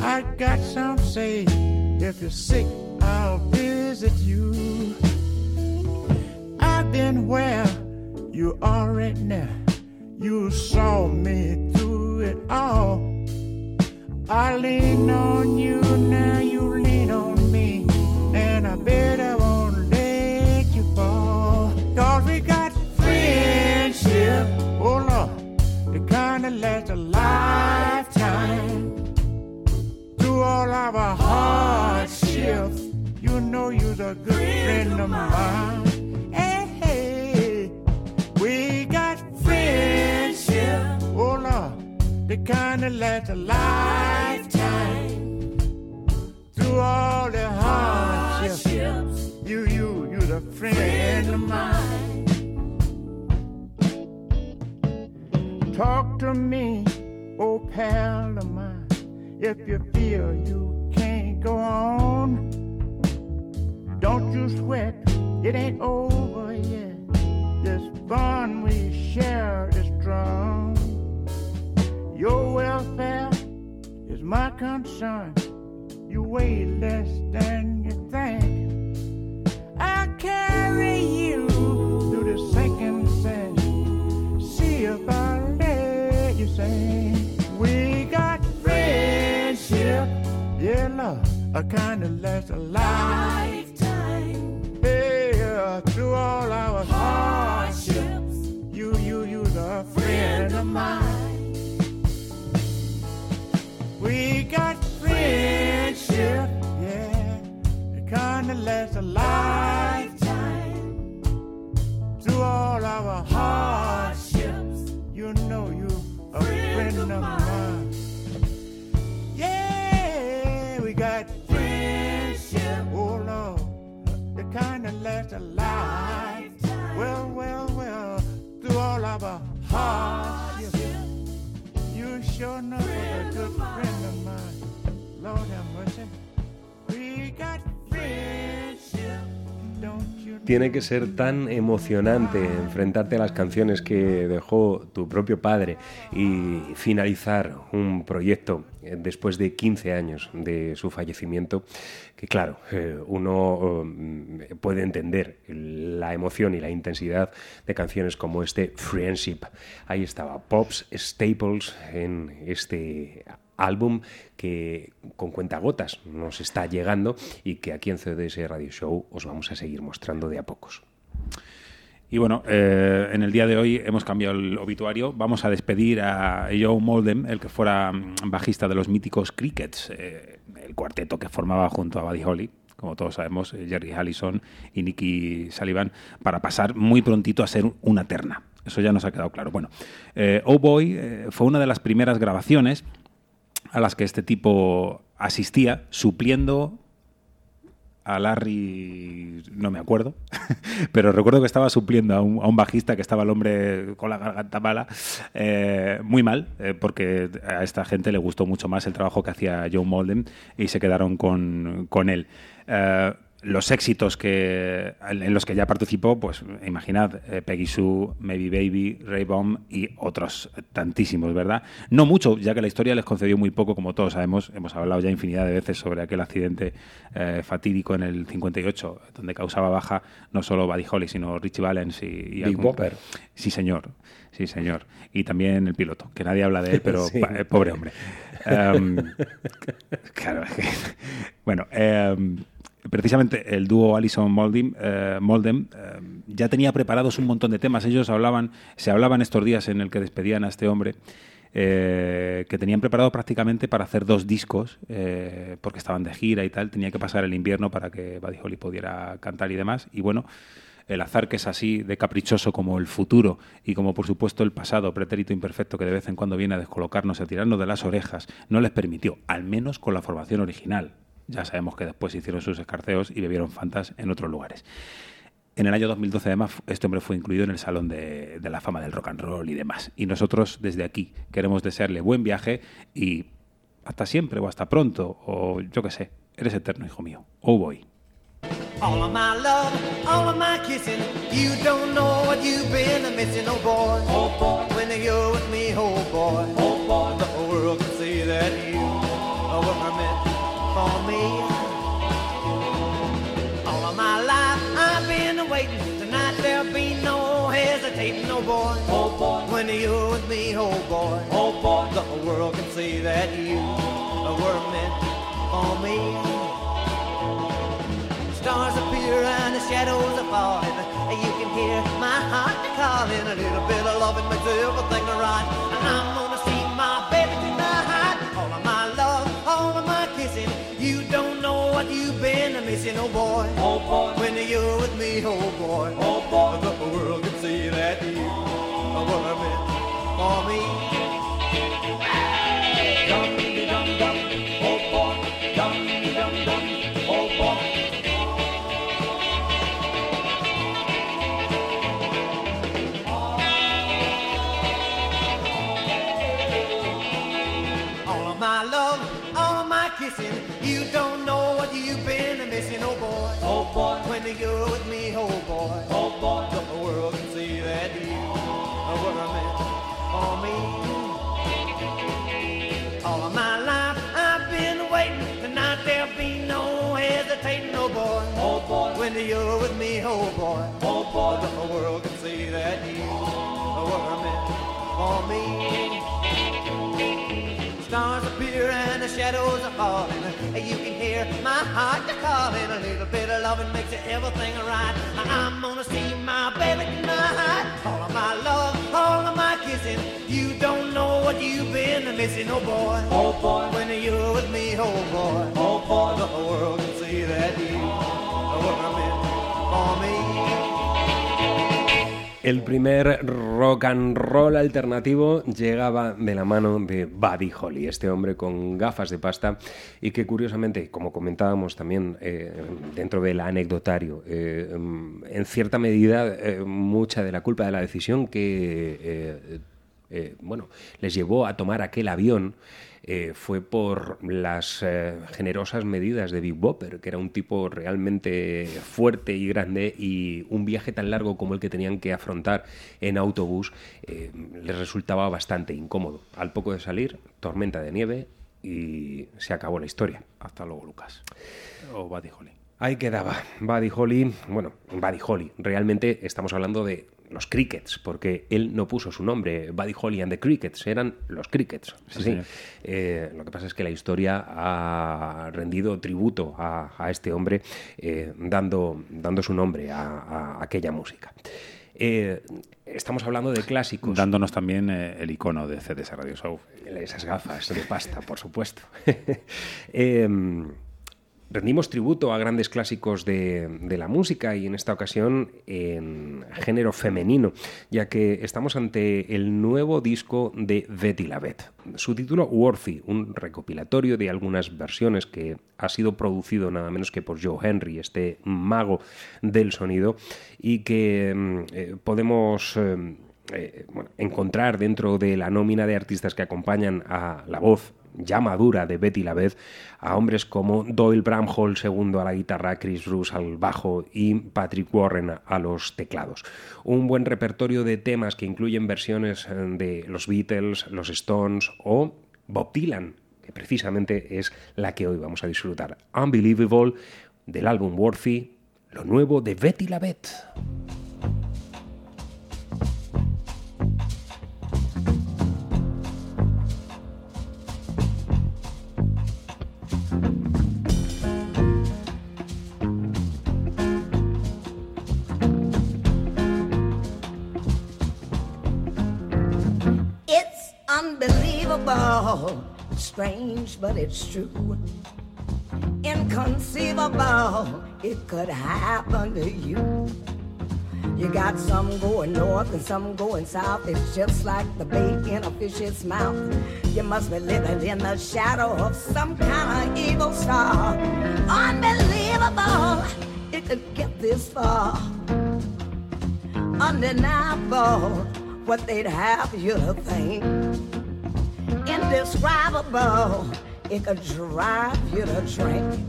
I got some saved. If you're sick, I'll visit you. I've been where you are right now. You saw me through it all. I lean on you, now you lean on me. And I bet I kind a lifetime. Through all of our hardships, you know you're the good friend of mine. Hey, hey, we got friendship, oh Lord, the kind that lasts a lifetime. Through all the hardships, you, you, you're the friend of mine. Talk to me, oh pal of mine, if you feel you can't go on. Don't you sweat, it ain't over yet. This bond we share is strong. Your welfare is my concern. You weigh less than you think. I carry you same. We got friendship, yeah, love, a kind that lasts a lifetime. Yeah, through all our hardships, you, you, you're a friend of mine. Tiene que ser tan emocionante enfrentarte a las canciones que dejó tu propio padre y finalizar un proyecto eh, después de 15 años de su fallecimiento, que claro, eh, uno eh, puede entender la emoción y la intensidad de canciones como este Friendship. Ahí estaba Pops Staples en este álbum que con cuentagotas nos está llegando y que aquí en CDS Radio Show os vamos a seguir mostrando de a pocos. Y bueno, eh, en el día de hoy hemos cambiado el obituario. Vamos a despedir a Joe Moldem, el que fuera mm, bajista de los míticos Crickets, eh, el cuarteto que formaba junto a Buddy Holly, como todos sabemos, eh, Jerry Allison y Nicky Sullivan, para pasar muy prontito a ser una terna. Eso ya nos ha quedado claro. Bueno, eh, Oh Boy fue una de las primeras grabaciones a las que este tipo asistía, supliendo a Larry, no me acuerdo, pero recuerdo que estaba supliendo a un, a un bajista que estaba el hombre con la garganta mala, eh, muy mal, eh, porque a esta gente le gustó mucho más el trabajo que hacía Joe Molden y se quedaron con, con él. Eh, los éxitos que en los que ya participó, pues imaginad, eh, Peggy Sue, Maybe Baby, Ray Bomb y otros tantísimos, ¿verdad? No mucho, ya que la historia les concedió muy poco, como todos sabemos. Hemos hablado ya infinidad de veces sobre aquel accidente eh, fatídico en el 58, donde causaba baja no solo Buddy Holly, sino Richie Valens y... y Big Bopper. Sí, señor. Sí, señor. Y también el piloto, que nadie habla de él, pero Sí. eh, pobre hombre. Em, claro, es que- bueno, em, precisamente el dúo Moldem, eh, Moldem eh, ya tenía preparados un montón de temas. Ellos hablaban, se hablaban estos días en el que despedían a este hombre. eh, que tenían preparado prácticamente para hacer dos discos, eh, porque estaban de gira y tal, tenía que pasar el invierno para que Buddy Holly pudiera cantar y demás. Y bueno, el azar que es así de caprichoso como el futuro y como por supuesto el pasado pretérito imperfecto que de vez en cuando viene a descolocarnos, a tirarnos de las orejas, no les permitió, al menos con la formación original. Ya sabemos que después hicieron sus escarceos y bebieron fantas en otros lugares. En el año 2012, además, este hombre fue incluido en el Salón de, de la Fama del Rock and Roll y demás. Y nosotros, desde aquí, queremos desearle buen viaje y hasta siempre o hasta pronto, o yo qué sé, eres eterno, hijo mío. Oh boy. All of my love, all of my kissing. You don't know what you've been missing, oh boy. Oh boy. When you're with me, oh boy. Oh boy. The world can see that you were meant for me. All of my life I've been waiting. Tonight there'll be no hesitating, oh boy. Oh boy. When you're with me, oh boy. Oh boy. The world can see that you were meant for me. Stars appear and the shadows are falling. You can hear my heart calling. A little bit of loving makes everything right. And I'm gonna see what you've been missing, oh boy. Oh boy. When you're with me, oh boy. Oh boy. The world can see that you were meant for me. When you're with me, oh boy. Oh boy. The world can see that you were meant for me. stars appear and the shadows are falling. You can hear my heart calling. A little bit of loving makes everything right. I'm gonna see my baby tonight. All of my love, all of my kissing. You don't know what you've been missing, oh boy. Oh boy. When you're with me, oh boy. Oh boy. The whole world can see that you El primer rock and roll alternativo llegaba de la mano de Buddy Holly, este hombre con gafas de pasta y que curiosamente, como comentábamos también eh, dentro del anecdotario, eh, en cierta medida eh, mucha de la culpa de la decisión que bueno, les llevó a tomar aquel avión eh, fue por las eh, generosas medidas de Big Bopper, que era un tipo realmente fuerte y grande y un viaje tan largo como el que tenían que afrontar en autobús eh, les resultaba bastante incómodo. Al poco de salir, tormenta de nieve y se acabó la historia. Hasta luego, Lucas. O Buddy Holly. Ahí quedaba. Buddy Holly, bueno, Buddy Holly. Realmente estamos hablando de los Crickets, porque él no puso su nombre, Buddy Holly and the Crickets, eran los Crickets. Sí, Sí, señor. Eh, lo que pasa es que la historia ha rendido tributo a, a este hombre eh, dando, dando su nombre a, a aquella música. Eh, estamos hablando de clásicos. Dándonos también eh, el icono de CDS Radio Show. Esas gafas de pasta, por supuesto. rendimos tributo a grandes clásicos de, de la música y en esta ocasión en género femenino, ya que estamos ante el nuevo disco de Betty Lavette. Su título Worthy, un recopilatorio de algunas versiones que ha sido producido nada menos que por Joe Henry, este mago del sonido, y que mm, eh, podemos... eh, eh, encontrar dentro de la nómina de artistas que acompañan a la voz ya madura de Betty Lavette a hombres como Doyle Bramhall segundo a la guitarra, Chris Bruce al bajo y Patrick Warren a los teclados. Un buen repertorio de temas que incluyen versiones eh, de los Beatles, los Stones o Bob Dylan, que precisamente es la que hoy vamos a disfrutar. Unbelievable del álbum Worthy, lo nuevo de Betty. It's strange, but it's true. Inconceivable, it could happen to you. You got some going north and some going south. It's just like the bait in a fish's mouth. You must be living in the shadow of some kind of evil star. Unbelievable, it could get this far. Undeniable, what they'd have you to think. Indescribable, it could drive you to drink.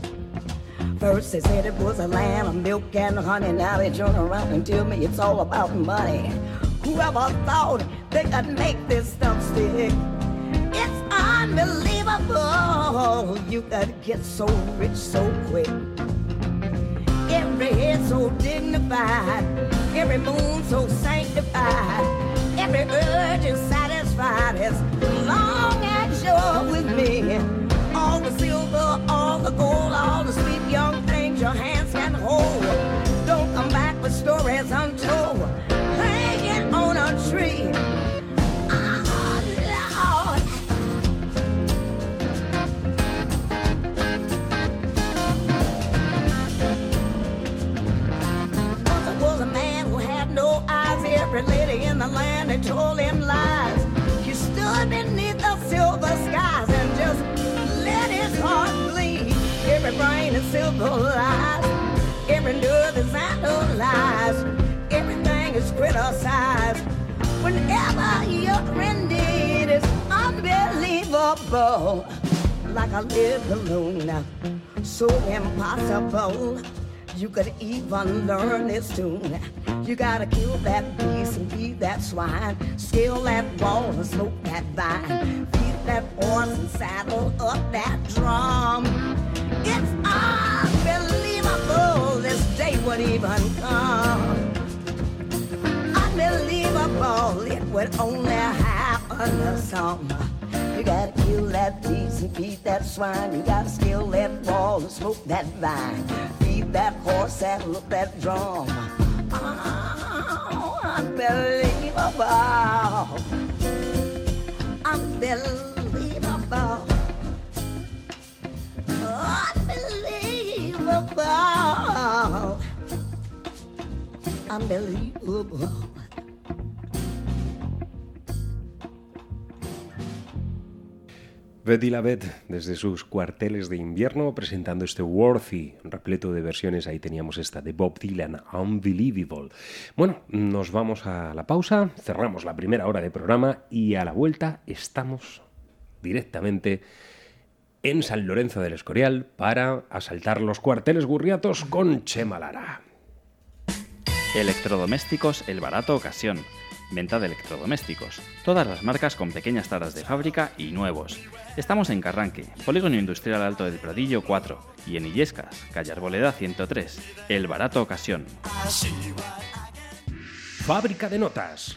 First they said it was a land of milk and honey. Now they turn around and tell me it's all about money. Whoever thought they could make this stuff stick? It's unbelievable. You could get so rich so quick. Every head so dignified, every moon so sanctified, every urge is satisfied as long as you're with me. All the silver, all the gold, all the sweet young things your hands can hold. Don't come back with stories untold. Hanging on a tree. In the land had told him lies. He stood beneath the silver skies and just let his heart bleed. Every brain is silver lies. Every nerve is analyzed. Everything is criticized. Whenever you're in need, it's unbelievable. Like a little balloon, so impossible. You could even learn this tune. You gotta kill that beast and feed that swine. Scale that wall and smoke that vine. Feed that horse and saddle up that drum. It's unbelievable this day would even come. Unbelievable it would only happen to some. You gotta kill that beast and feed that swine. You gotta scale that wall and smoke that vine. That horse, saddle up that drum. Oh, unbelievable. Unbelievable. Unbelievable. Unbelievable. Betty la Bet, desde sus cuarteles de invierno, presentando este Worthy, repleto de versiones. Ahí teníamos esta de Bob Dylan, Unbelievable. Bueno, nos vamos a la pausa, cerramos la primera hora de programa y a la vuelta estamos directamente en San Lorenzo del Escorial para asaltar los cuarteles gurriatos con Chema Lara. Electrodomésticos El Barato Ocasión. Venta de electrodomésticos. Todas las marcas con pequeñas taras de fábrica y nuevos. Estamos en Carranque, Polígono Industrial Alto del Pradillo 4 y en Illescas, calle Arboleda 103. El Barato Ocasión. Fábrica de notas.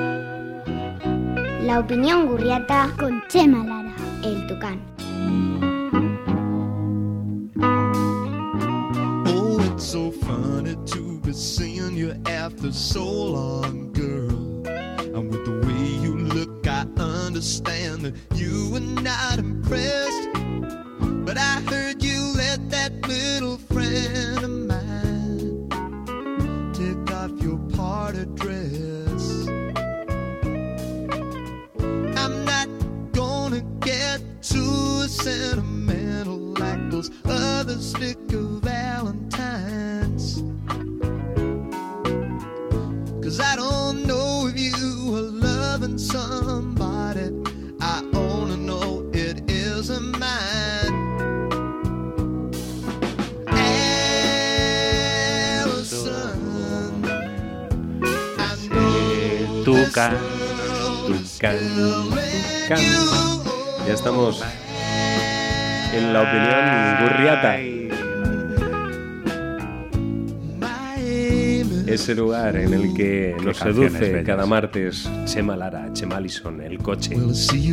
La opinión gurriata con Chema Lara, el tucán. Oh, it's so funny to be seeing you after so long, girl. And with the way you look, I understand that you were not impressed. But I heard you let that little friend of mine sentimental like those other sticker valentines. Cause I don't know if you are loving somebody. I only know it isn't mine. Allison, I know Tucán, Tucán, Tucán. Ya estamos en la opinión gurriata. Ese lugar en el que nos seduce bellas. cada martes Chema Lara, Chema Allison, el coche,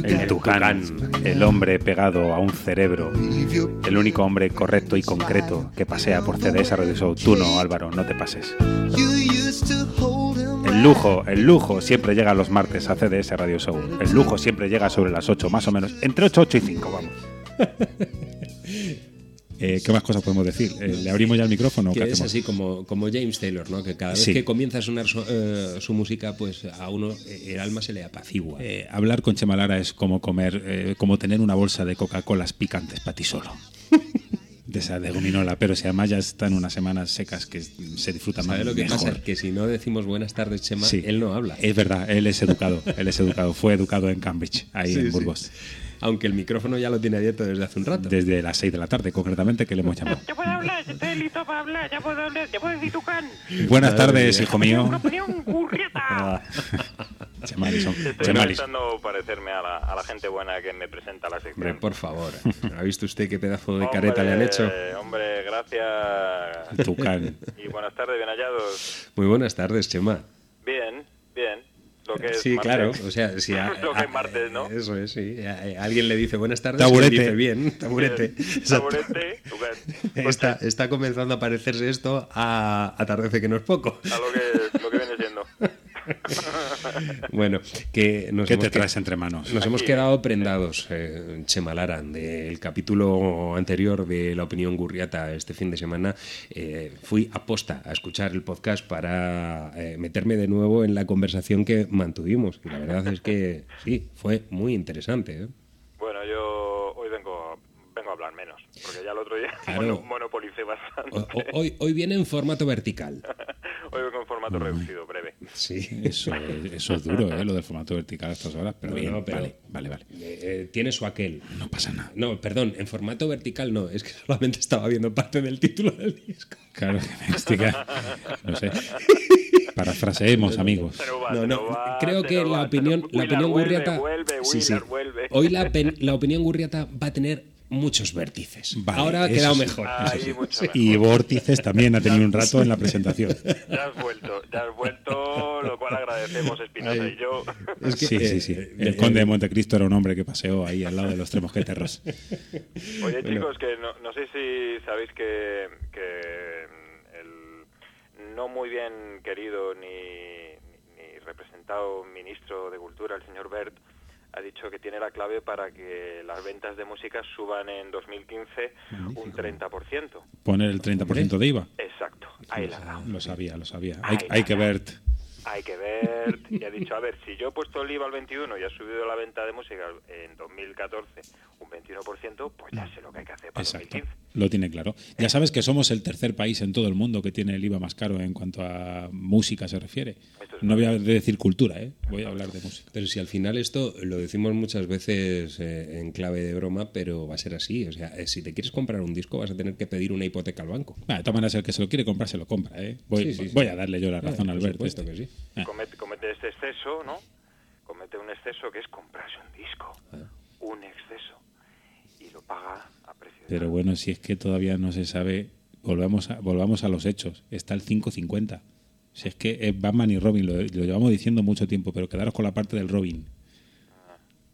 El tucán, el hombre pegado a un cerebro, el único hombre correcto y concreto que pasea por CDS Radio Show. Tú no, Álvaro, no te pases. El lujo, el lujo siempre llega los martes a CDS Radio Show. El lujo siempre llega sobre las 8, más o menos. Entre 8, 8 y 5, vamos. Eh, ¿Qué más cosas podemos decir? Eh, ¿Le abrimos ya el micrófono? que es así como, como James Taylor, ¿no? Que cada vez Sí. que comienza a sonar su, eh, su música, pues a uno eh, el alma se le apacigua. Hablar con Chemalara es como comer, como tener una bolsa de Coca-Colas picantes para ti solo. De esa de gominola, pero si además ya están unas semanas secas que se disfruta más ¿Sabes lo que mejor. pasa? Que si no decimos buenas tardes, Chema, Sí. él no habla. Es verdad, él es educado, él es educado, fue educado en Cambridge, ahí Sí, en. Burgos. Aunque el micrófono ya lo tiene abierto desde hace un rato. Desde las 6 de la tarde, concretamente, que le hemos llamado. Ya puedo hablar, ya estoy listo para hablar, ya puedo hablar, ya puedo decir tucán. Buenas Madre tardes, hijo mío. Una opinión gurrieta. Ah, Chemalison. Estoy intentando parecerme a la, a la gente buena que me presenta la sección. Hombre, por favor. ¿Ha visto usted qué pedazo de careta le han hecho? Hombre, Hombre, gracias. Tucán. Y buenas tardes, bien hallados. Muy buenas tardes, Chema. Bien. Lo que es Sí, martes. claro. O sea, si a- Lo que a- es martes, ¿no? Eso es, sí. A- a alguien le dice buenas tardes, Taburete. dice bien, taburete. Taburete. Está, está comenzando a parecerse esto a Atardece que no es poco. A lo que, lo que. Bueno, que nos ¿Qué hemos te traes entre manos? Nos hemos quedado prendados, eh, Chema Lara, del capítulo anterior de La Opinión Gurriata este fin de semana. Eh, fui aposta a escuchar el podcast para eh, meterme de nuevo en la conversación que mantuvimos. Y la verdad es que sí, fue muy interesante. ¿eh? Bueno, yo hoy vengo, vengo a hablar menos, porque ya el otro día Claro. mono- monopolicé bastante. O- o- hoy, hoy viene en formato vertical. Hoy en formato reducido, breve. Sí. Eso, es- eso es duro, ¿eh? lo del formato vertical a estas horas, pero No, bien, no, pero- vale, vale, vale. Eh, eh, tiene su aquel. No pasa nada. No, perdón, en formato vertical no, es que solamente estaba viendo parte del título del disco. Claro, que me explica- no sé. Parafraseemos, amigos. Pero va, No, no, va, creo que la va, se opinión, la opinión vuelve, gurriata. Vuelve, Sí, sí. Hoy la, pen- la opinión gurriata va a tener muchos vértices. Vale, Ahora ha quedado sí, mejor. sí. Y Vórtices también ha tenido un rato en la presentación. Ya has vuelto, ya has vuelto, lo cual agradecemos Espinosa y yo. Es que, sí, eh, sí, sí. eh, El eh, conde de Montecristo era un hombre que paseó ahí al lado de los tres mosqueteros. Oye, Bueno. chicos, que no, no sé si sabéis que, que el no muy bien querido ni, ni, ni representado ministro de Cultura, el señor Bert, ha dicho que tiene la clave para que las ventas de música suban en 2015 un 30%. Poner el 30% de IVA. Exacto, ahí la. Lo sabía, lo sabía. Ahí Hay, hay que ver. Hay que ver, y ha dicho, a ver, si yo he puesto el IVA al 21 y ha subido la venta de música en 2014 un 21%, pues ya sé lo que hay que hacer para Exacto. 2015. Lo tiene claro. Ya sabes que somos el tercer país en todo el mundo que tiene el IVA más caro en cuanto a música se refiere. No voy a decir cultura, ¿eh? voy a hablar de música. Pero si al final esto lo decimos muchas veces eh, en clave de broma, pero va a ser así. O sea, eh, si te quieres comprar un disco vas a tener que pedir una hipoteca al banco. Ah, de todas maneras, el que se lo quiere comprar, se lo compra. ¿eh? Voy, Sí, sí, sí. voy a darle yo la razón Ah, al supuesto este. que sí. Ah. comete, comete este exceso, ¿no? Comete un exceso que es comprarse un disco. Un exceso. Y lo paga a precio de Pero bueno, si es que todavía no se sabe, volvamos a, volvamos a los hechos. Está el 5.50. Si es que es Batman y Robin, lo, lo llevamos diciendo mucho tiempo, pero quedaros con la parte del Robin.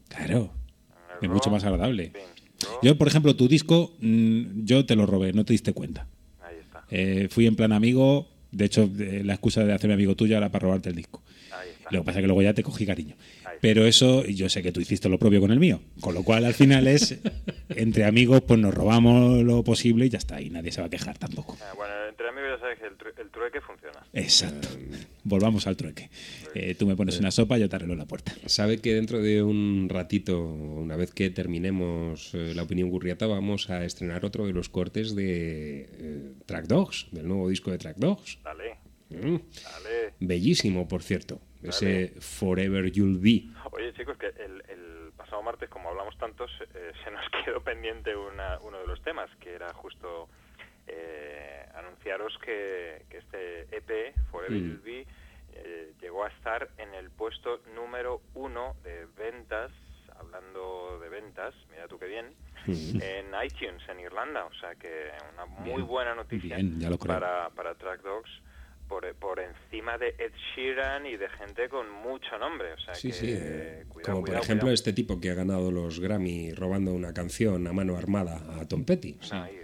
Claro, es mucho más agradable. Yo, por ejemplo, tu disco, mm, yo te lo robé, no te diste cuenta. Ahí está. Eh, fui en plan amigo, de hecho, eh, la excusa de hacerme amigo tuyo era para robarte el disco. Lo que pasa es que luego ya te cogí cariño. Pero eso, yo sé que tú hiciste lo propio con el mío. Con lo cual, al final es, entre amigos, pues nos robamos lo posible y ya está. Y nadie se va a quejar tampoco. Ah, bueno, entre amigos ya sabes que el, tru- el trueque funciona. Exacto. Volvamos al trueque. Eh, tú me pones una sopa, yo te arreglo la puerta. Sabe que dentro de un ratito, una vez que terminemos eh, la opinión gurriata, vamos a estrenar otro de los cortes de eh, Track Dogs, del nuevo disco de Track Dogs. Dale, Mm. dale. Bellísimo, por cierto. Ese Forever You'll Be. Oye, chicos, que el, el pasado martes, como hablamos tantos, eh, se nos quedó pendiente una- uno de los temas, que era justo eh, anunciaros que, que este EP, Forever Mm. Be, eh, llegó a estar en el puesto número uno de ventas, hablando de ventas, mira tú qué bien, Mm. en iTunes en Irlanda. O sea que una muy Bien, buena noticia bien, ya lo creo. para, para Track Dogs. Por, por encima de Ed Sheeran y de gente con mucho nombre. O sea Sí, que, sí. eh, cuidado, Como por cuidado, ejemplo cuidado. este tipo que ha ganado los Grammy robando una canción a mano armada a Tom Petty. Ahí, para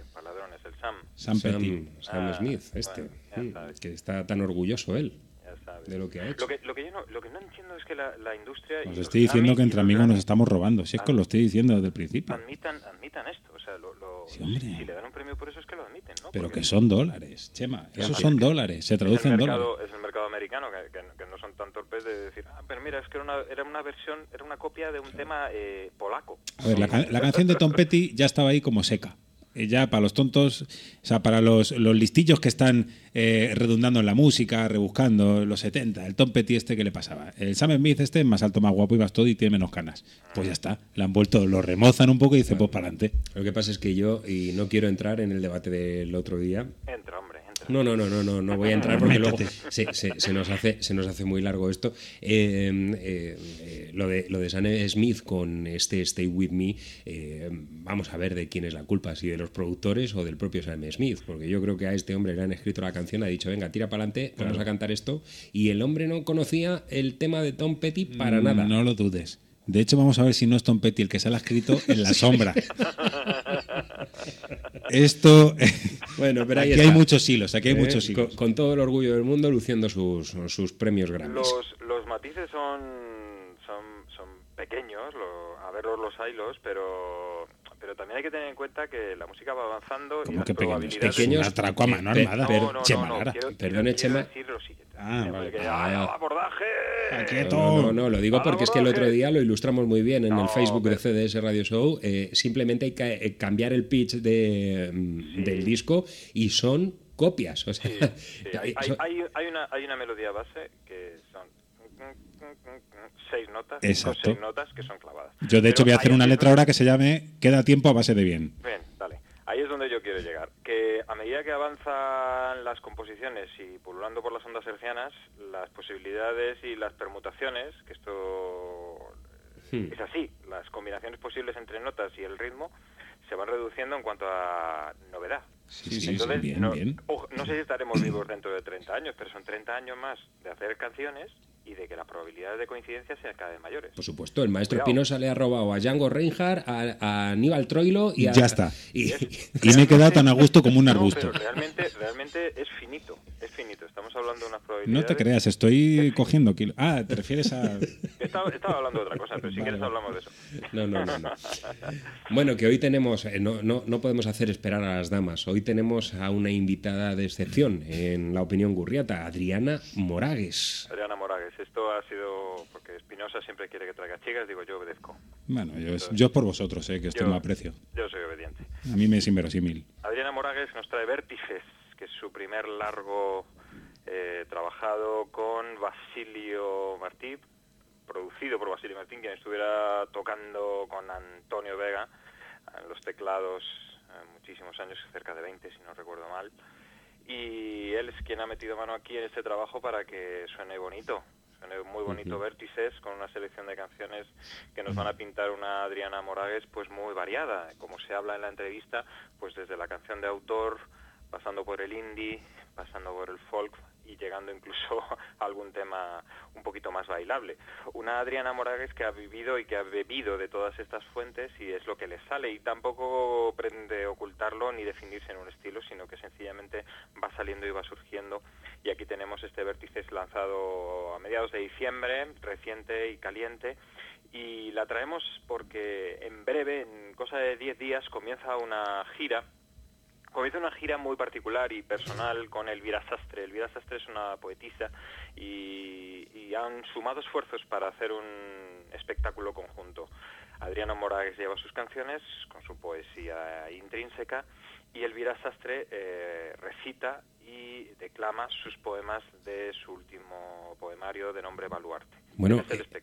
Sam. Sam Petty. Sam Ah, Smith, este. bueno, Mm, que está tan orgulloso él de lo que ha hecho. Lo que, lo que yo no, lo que no entiendo es que la, la industria... Os estoy diciendo que entre amigos nos estamos robando. Si es que os lo estoy diciendo desde el principio. admitan, admitan esto. O sea, lo, lo- hombre. si, si le dan un premio por eso es que lo admiten, ¿no? Pero Porque que son dólares, Chema. Esos Sí. son dólares. Se es traduce el en dólares. Es el mercado americano, que, que- que no son tan torpes de decir, ah, pero mira, es que era una, era una versión, era una copia de un tema eh, polaco. A ver, la, la canción de Tom Petty ya estaba ahí como seca. Eh, Ya para los tontos, o sea, para los, los listillos que están eh, redundando en la música, rebuscando los 70, el Tom Petty este que le pasaba. El Sam Smith este es más alto, más guapo y más todo y tiene menos canas. Pues ya está, le han vuelto, lo remozan un poco y dice, pues para adelante. Lo que pasa es que yo, y no quiero entrar en el debate del otro día, Entra, hombre. No, no, no, no, no, no voy a entrar porque luego se, se- se nos hace, se nos hace muy largo esto. Eh, eh, eh, lo, de, lo de Sam Smith con este Stay With Me, eh, vamos a ver de quién es la culpa, si de los productores o del propio Sam Smith, porque yo creo que a este hombre le han escrito la canción, ha dicho, venga, tira para adelante, vamos Claro. a cantar esto, y el hombre no conocía el tema de Tom Petty para nada. Mm, No lo dudes. De hecho, vamos a ver si no es Tom Petty el que se lo ha escrito en la sombra. Esto. Bueno, pero aquí está. hay muchos hilos, aquí hay Eh, muchos hilos. con todo el orgullo del mundo luciendo sus, sus premios Grammys. Los, los matices son, son, son pequeños, lo- a verlos los hilos, pero, pero también hay que tener en cuenta que la música va avanzando y ¿Cómo las que pequeños? probabilidades... Pequeños, atraco a mano armada. No, no, Chema no, quiero- Perdone, quiero Chema. decir lo siguiente. Ah. No, no, no, lo digo porque es que el otro día lo ilustramos muy bien en No, el Facebook de CDS Radio Show. eh, simplemente hay que eh, cambiar el pitch de, mm, del disco y son copias. O sea, Sí, hay, hay, son- hay- hay una, hay una melodía base que son seis notas, cinco, Exacto. seis notas que son clavadas. Yo, de hecho, Pero voy a hacer una letra ahora que se llame Queda tiempo a base de bien. Bien, dale. Ahí es donde yo quiero llegar. Que a medida que avanzan las composiciones y pululando por las ondas hercianas, las posibilidades y las permutaciones, que esto es así, las combinaciones posibles entre notas y el ritmo se van reduciendo en cuanto a novedad. Sí, sí, Entonces, bien, no, bien. no sé si estaremos vivos dentro de 30 años, pero son 30 años más de hacer canciones y de que las probabilidades de coincidencia sean cada vez mayores. Por supuesto, el maestro Cuidado. Espinosa le ha robado a Django Reinhardt, a, a Aníbal Troilo y a... Ya está. y- Y me he quedado tan a gusto como un No, arbusto. pero realmente, realmente es finito, es finito. Estamos hablando de unas No probabilidades... te creas, estoy cogiendo kilos. Ah, te refieres a. Estaba, estaba hablando de otra cosa, pero si Vale, quieres hablamos de eso. No, no, no, no. Bueno, que hoy tenemos, eh, no, no, no podemos hacer esperar a las damas. Hoy tenemos a una invitada de excepción en la opinión gurriata, Adriana Moragues. Adriana Ha sido porque Espinosa siempre quiere que traiga chicas, digo yo obedezco. Bueno, yo es, yo es por vosotros, eh, que esto me aprecio. Yo soy obediente. A mí me es inverosímil. Adriana Moragues nos trae Vértices, que es su primer largo eh, trabajado con Basilio Martí, producido por Basilio Martín, quien estuviera tocando con Antonio Vega en los teclados eh, muchísimos años, cerca de 20 si no recuerdo mal. Y él es quien ha metido mano aquí en este trabajo para que suene bonito, muy bonito. Vértices, con una selección de canciones que nos van a pintar una Adriana Moragues pues muy variada, como se habla en la entrevista, pues desde la canción de autor, pasando por el indie, pasando por el folk y llegando incluso a algún tema un poquito más bailable. Una Adriana Moragues que ha vivido y que ha bebido de todas estas fuentes y es lo que le sale y tampoco pretende ocultarlo ni definirse en un estilo, sino que sencillamente va saliendo y va surgiendo. Y aquí tenemos este Vértices lanzado a mediados de diciembre, reciente y caliente. Y la traemos porque en breve, en cosa de 10 días, comienza una gira Comienza una gira muy particular y personal con Elvira Sastre. Elvira Sastre es una poetisa y, y han sumado esfuerzos para hacer un espectáculo conjunto. Adriano Moragues lleva sus canciones con su poesía intrínseca y Elvira Sastre eh, recita y declama sus poemas de su último poemario de nombre Baluarte. Bueno, Este es el eh.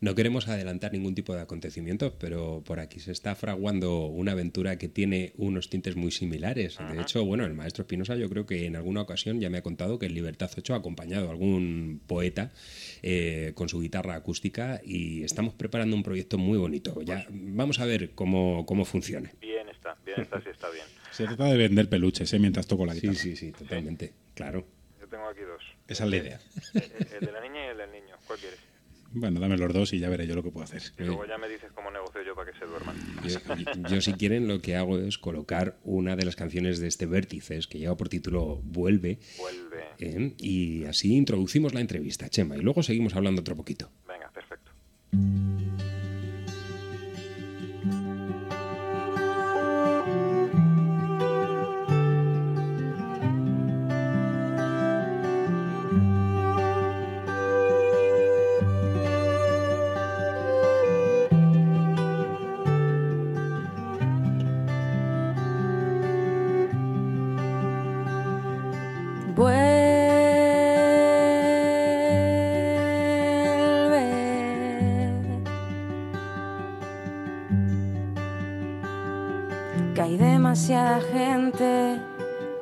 No queremos adelantar ningún tipo de acontecimiento, pero por aquí se está fraguando una aventura que tiene unos tintes muy similares. De hecho, bueno, el maestro Espinosa yo creo que en alguna ocasión ya me ha contado que en Libertad 8 ha acompañado a algún poeta eh, con su guitarra acústica y estamos preparando un proyecto muy bonito. Ya vamos a ver cómo, cómo funciona. Bien está, bien está, sí está bien. Se trata de vender peluches, ¿eh? Mientras toco la Sí, guitarra. sí, sí, totalmente, claro. Yo tengo aquí dos. Esa es la idea. El, el de la niña y el del niño. ¿Cuál quieres? Bueno, dame los dos y ya veré yo lo que puedo hacer. Y luego ya me dices cómo negocio yo para que se duerman. Yo, yo, si quieren, lo que hago es colocar una de las canciones de este Vértices, que lleva por título Vuelve. Vuelve. ¿eh? Y así introducimos la entrevista, Chema, y luego seguimos hablando otro poquito. Venga, perfecto.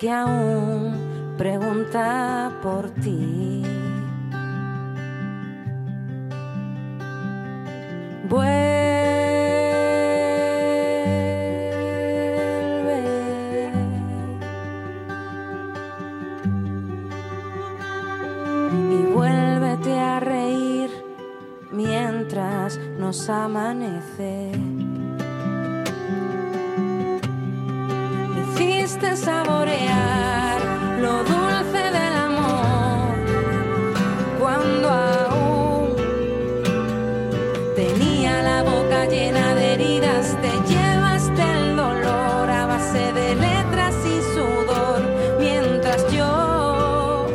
Que aún pregunta por ti. Vuelve. Y vuélvete a reír mientras nos amanece. Hiciste saborear lo dulce del amor cuando aún tenía la boca llena de heridas. Te llevaste el dolor a base de letras y sudor mientras yo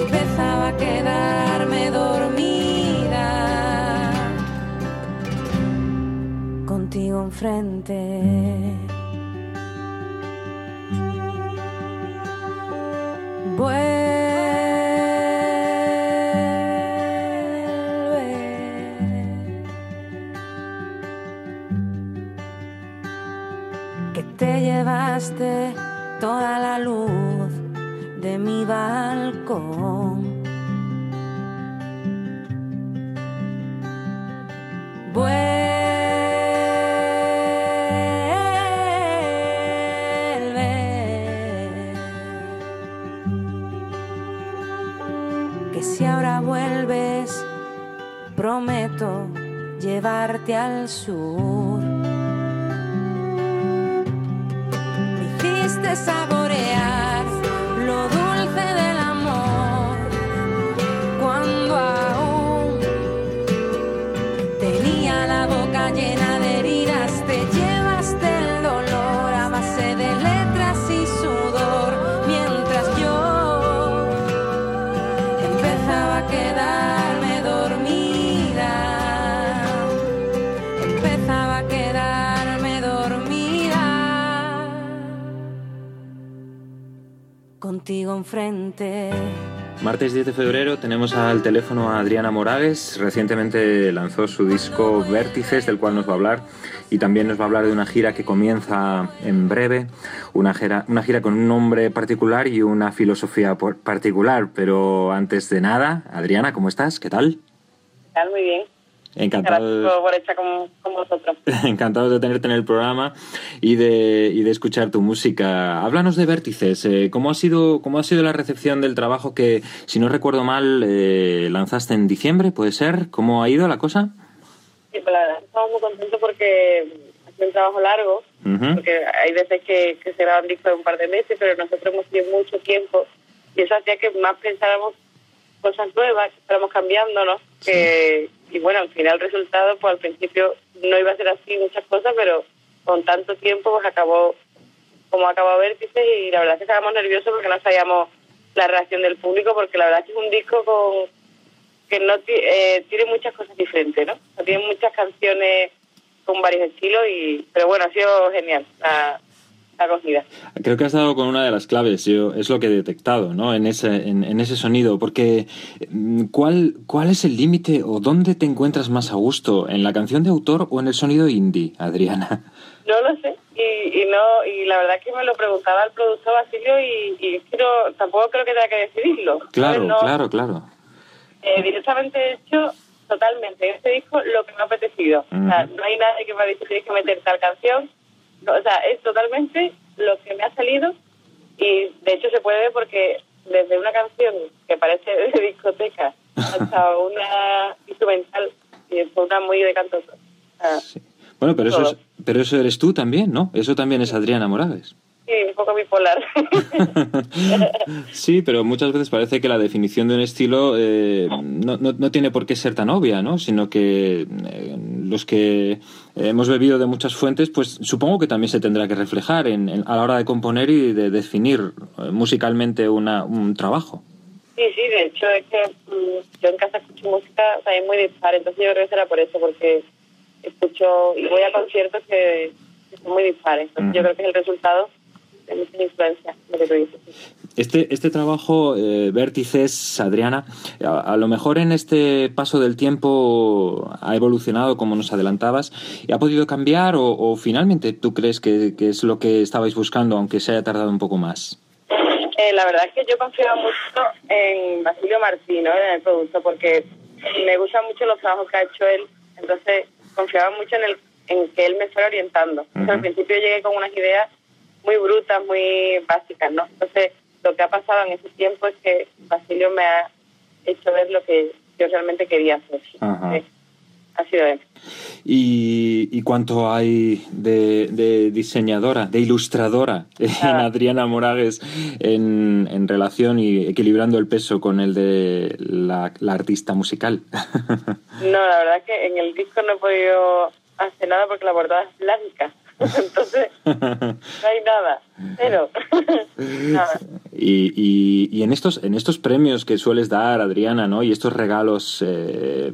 empezaba a quedarme dormida contigo enfrente. Llevarte al sur. Contigo enfrente. Martes 10 de febrero tenemos al teléfono a Adriana Moragues. Recientemente lanzó su disco Vértices, del cual nos va a hablar. Y también nos va a hablar de una gira que comienza en breve. Una gira, una gira con un nombre particular y una filosofía por- particular. Pero antes de nada, Adriana, ¿cómo estás? ¿Qué tal? Tal, muy bien. Encantado. Gracias por, estar con, con vosotros. Encantado de tenerte en el programa y de, y de escuchar tu música. Háblanos de Vértices. eh, ¿cómo, ha sido, ¿Cómo ha sido la recepción del trabajo que, si no recuerdo mal, eh, lanzaste en diciembre? ¿Puede ser? ¿Cómo ha ido la cosa? Sí, pues la verdad estamos muy contentos porque ha sido un trabajo largo, Ujú. porque hay veces que, que se graban discos en un par de meses, pero nosotros hemos tenido mucho tiempo y eso hacía que más pensáramos cosas nuevas, que fuéramos cambiándonos, que, y bueno, al final el resultado, pues al principio no iba a ser así muchas cosas, pero con tanto tiempo pues acabó como acabó Vértice y la verdad es que estábamos nerviosos porque no sabíamos la reacción del público, porque la verdad es que es un disco con que no eh, tiene muchas cosas diferentes, ¿no? Tiene muchas canciones con varios estilos, y pero bueno, ha sido genial la acogida. Creo que has dado con una de las claves, yo, es lo que he detectado, ¿no? En ese, en, en ese sonido, porque mm, ¿cuál, ¿cuál es el límite o dónde te encuentras más a gusto? ¿En la canción de autor o en el sonido indie, Adriana? No lo sé, y, y no y la verdad que me lo preguntaba el productor Basilio y, y tampoco creo que tenga que decidirlo. Claro, No, claro, claro. eh, directamente he hecho totalmente este disco lo que me ha apetecido. O sea, no hay nadie que me ha dicho tienes que meter tal canción. O sea, es totalmente lo que me ha salido y de hecho se puede ver porque desde una canción que parece de discoteca hasta una instrumental y después una muy de canto. O sea, Bueno, pero eso, es, pero eso eres tú también, ¿no? Eso también es Adriana Moraves. sí, un poco bipolar. Sí, pero muchas veces parece que la definición de un estilo eh, no, no- no tiene por qué ser tan obvia, ¿no? Sino que eh, los que hemos bebido de muchas fuentes, pues supongo que también se tendrá que reflejar en, en- a la hora de componer y de definir eh, musicalmente una, un trabajo. Sí, sí, de hecho es que mm, yo en casa escucho música también muy dispar, entonces yo creo que será por eso, porque escucho y voy a conciertos que, que son muy dispares, entonces yo creo que es el resultado lo que. Este, este trabajo, eh, Vértices, Adriana, a, a lo mejor en este paso del tiempo ha evolucionado como nos adelantabas y ha podido cambiar o, o finalmente tú crees que, que es lo que estabais buscando, aunque se haya tardado un poco más. Eh, la verdad es que yo confío mucho en Basilio Martí, ¿no? en el producto, porque me gustan mucho los trabajos que ha hecho él, entonces confiaba mucho en, el, en que él me fuera orientando. Entonces, al principio llegué con unas ideas muy brutas, muy básicas, ¿no? Entonces, lo que ha pasado en ese tiempo es que Basilio me ha hecho ver lo que yo realmente quería hacer. Ajá. Ha sido él. ¿Y, y cuánto hay de, de diseñadora, de ilustradora en Adriana Moragues en, en relación y equilibrando el peso con el de la, la artista musical? No, la verdad es que en el disco no he podido hacer nada porque la portada es blanca. Entonces, no hay nada. Cero. nada. Y, y, y en estos en estos premios que sueles dar, Adriana, ¿no? Y estos regalos, eh,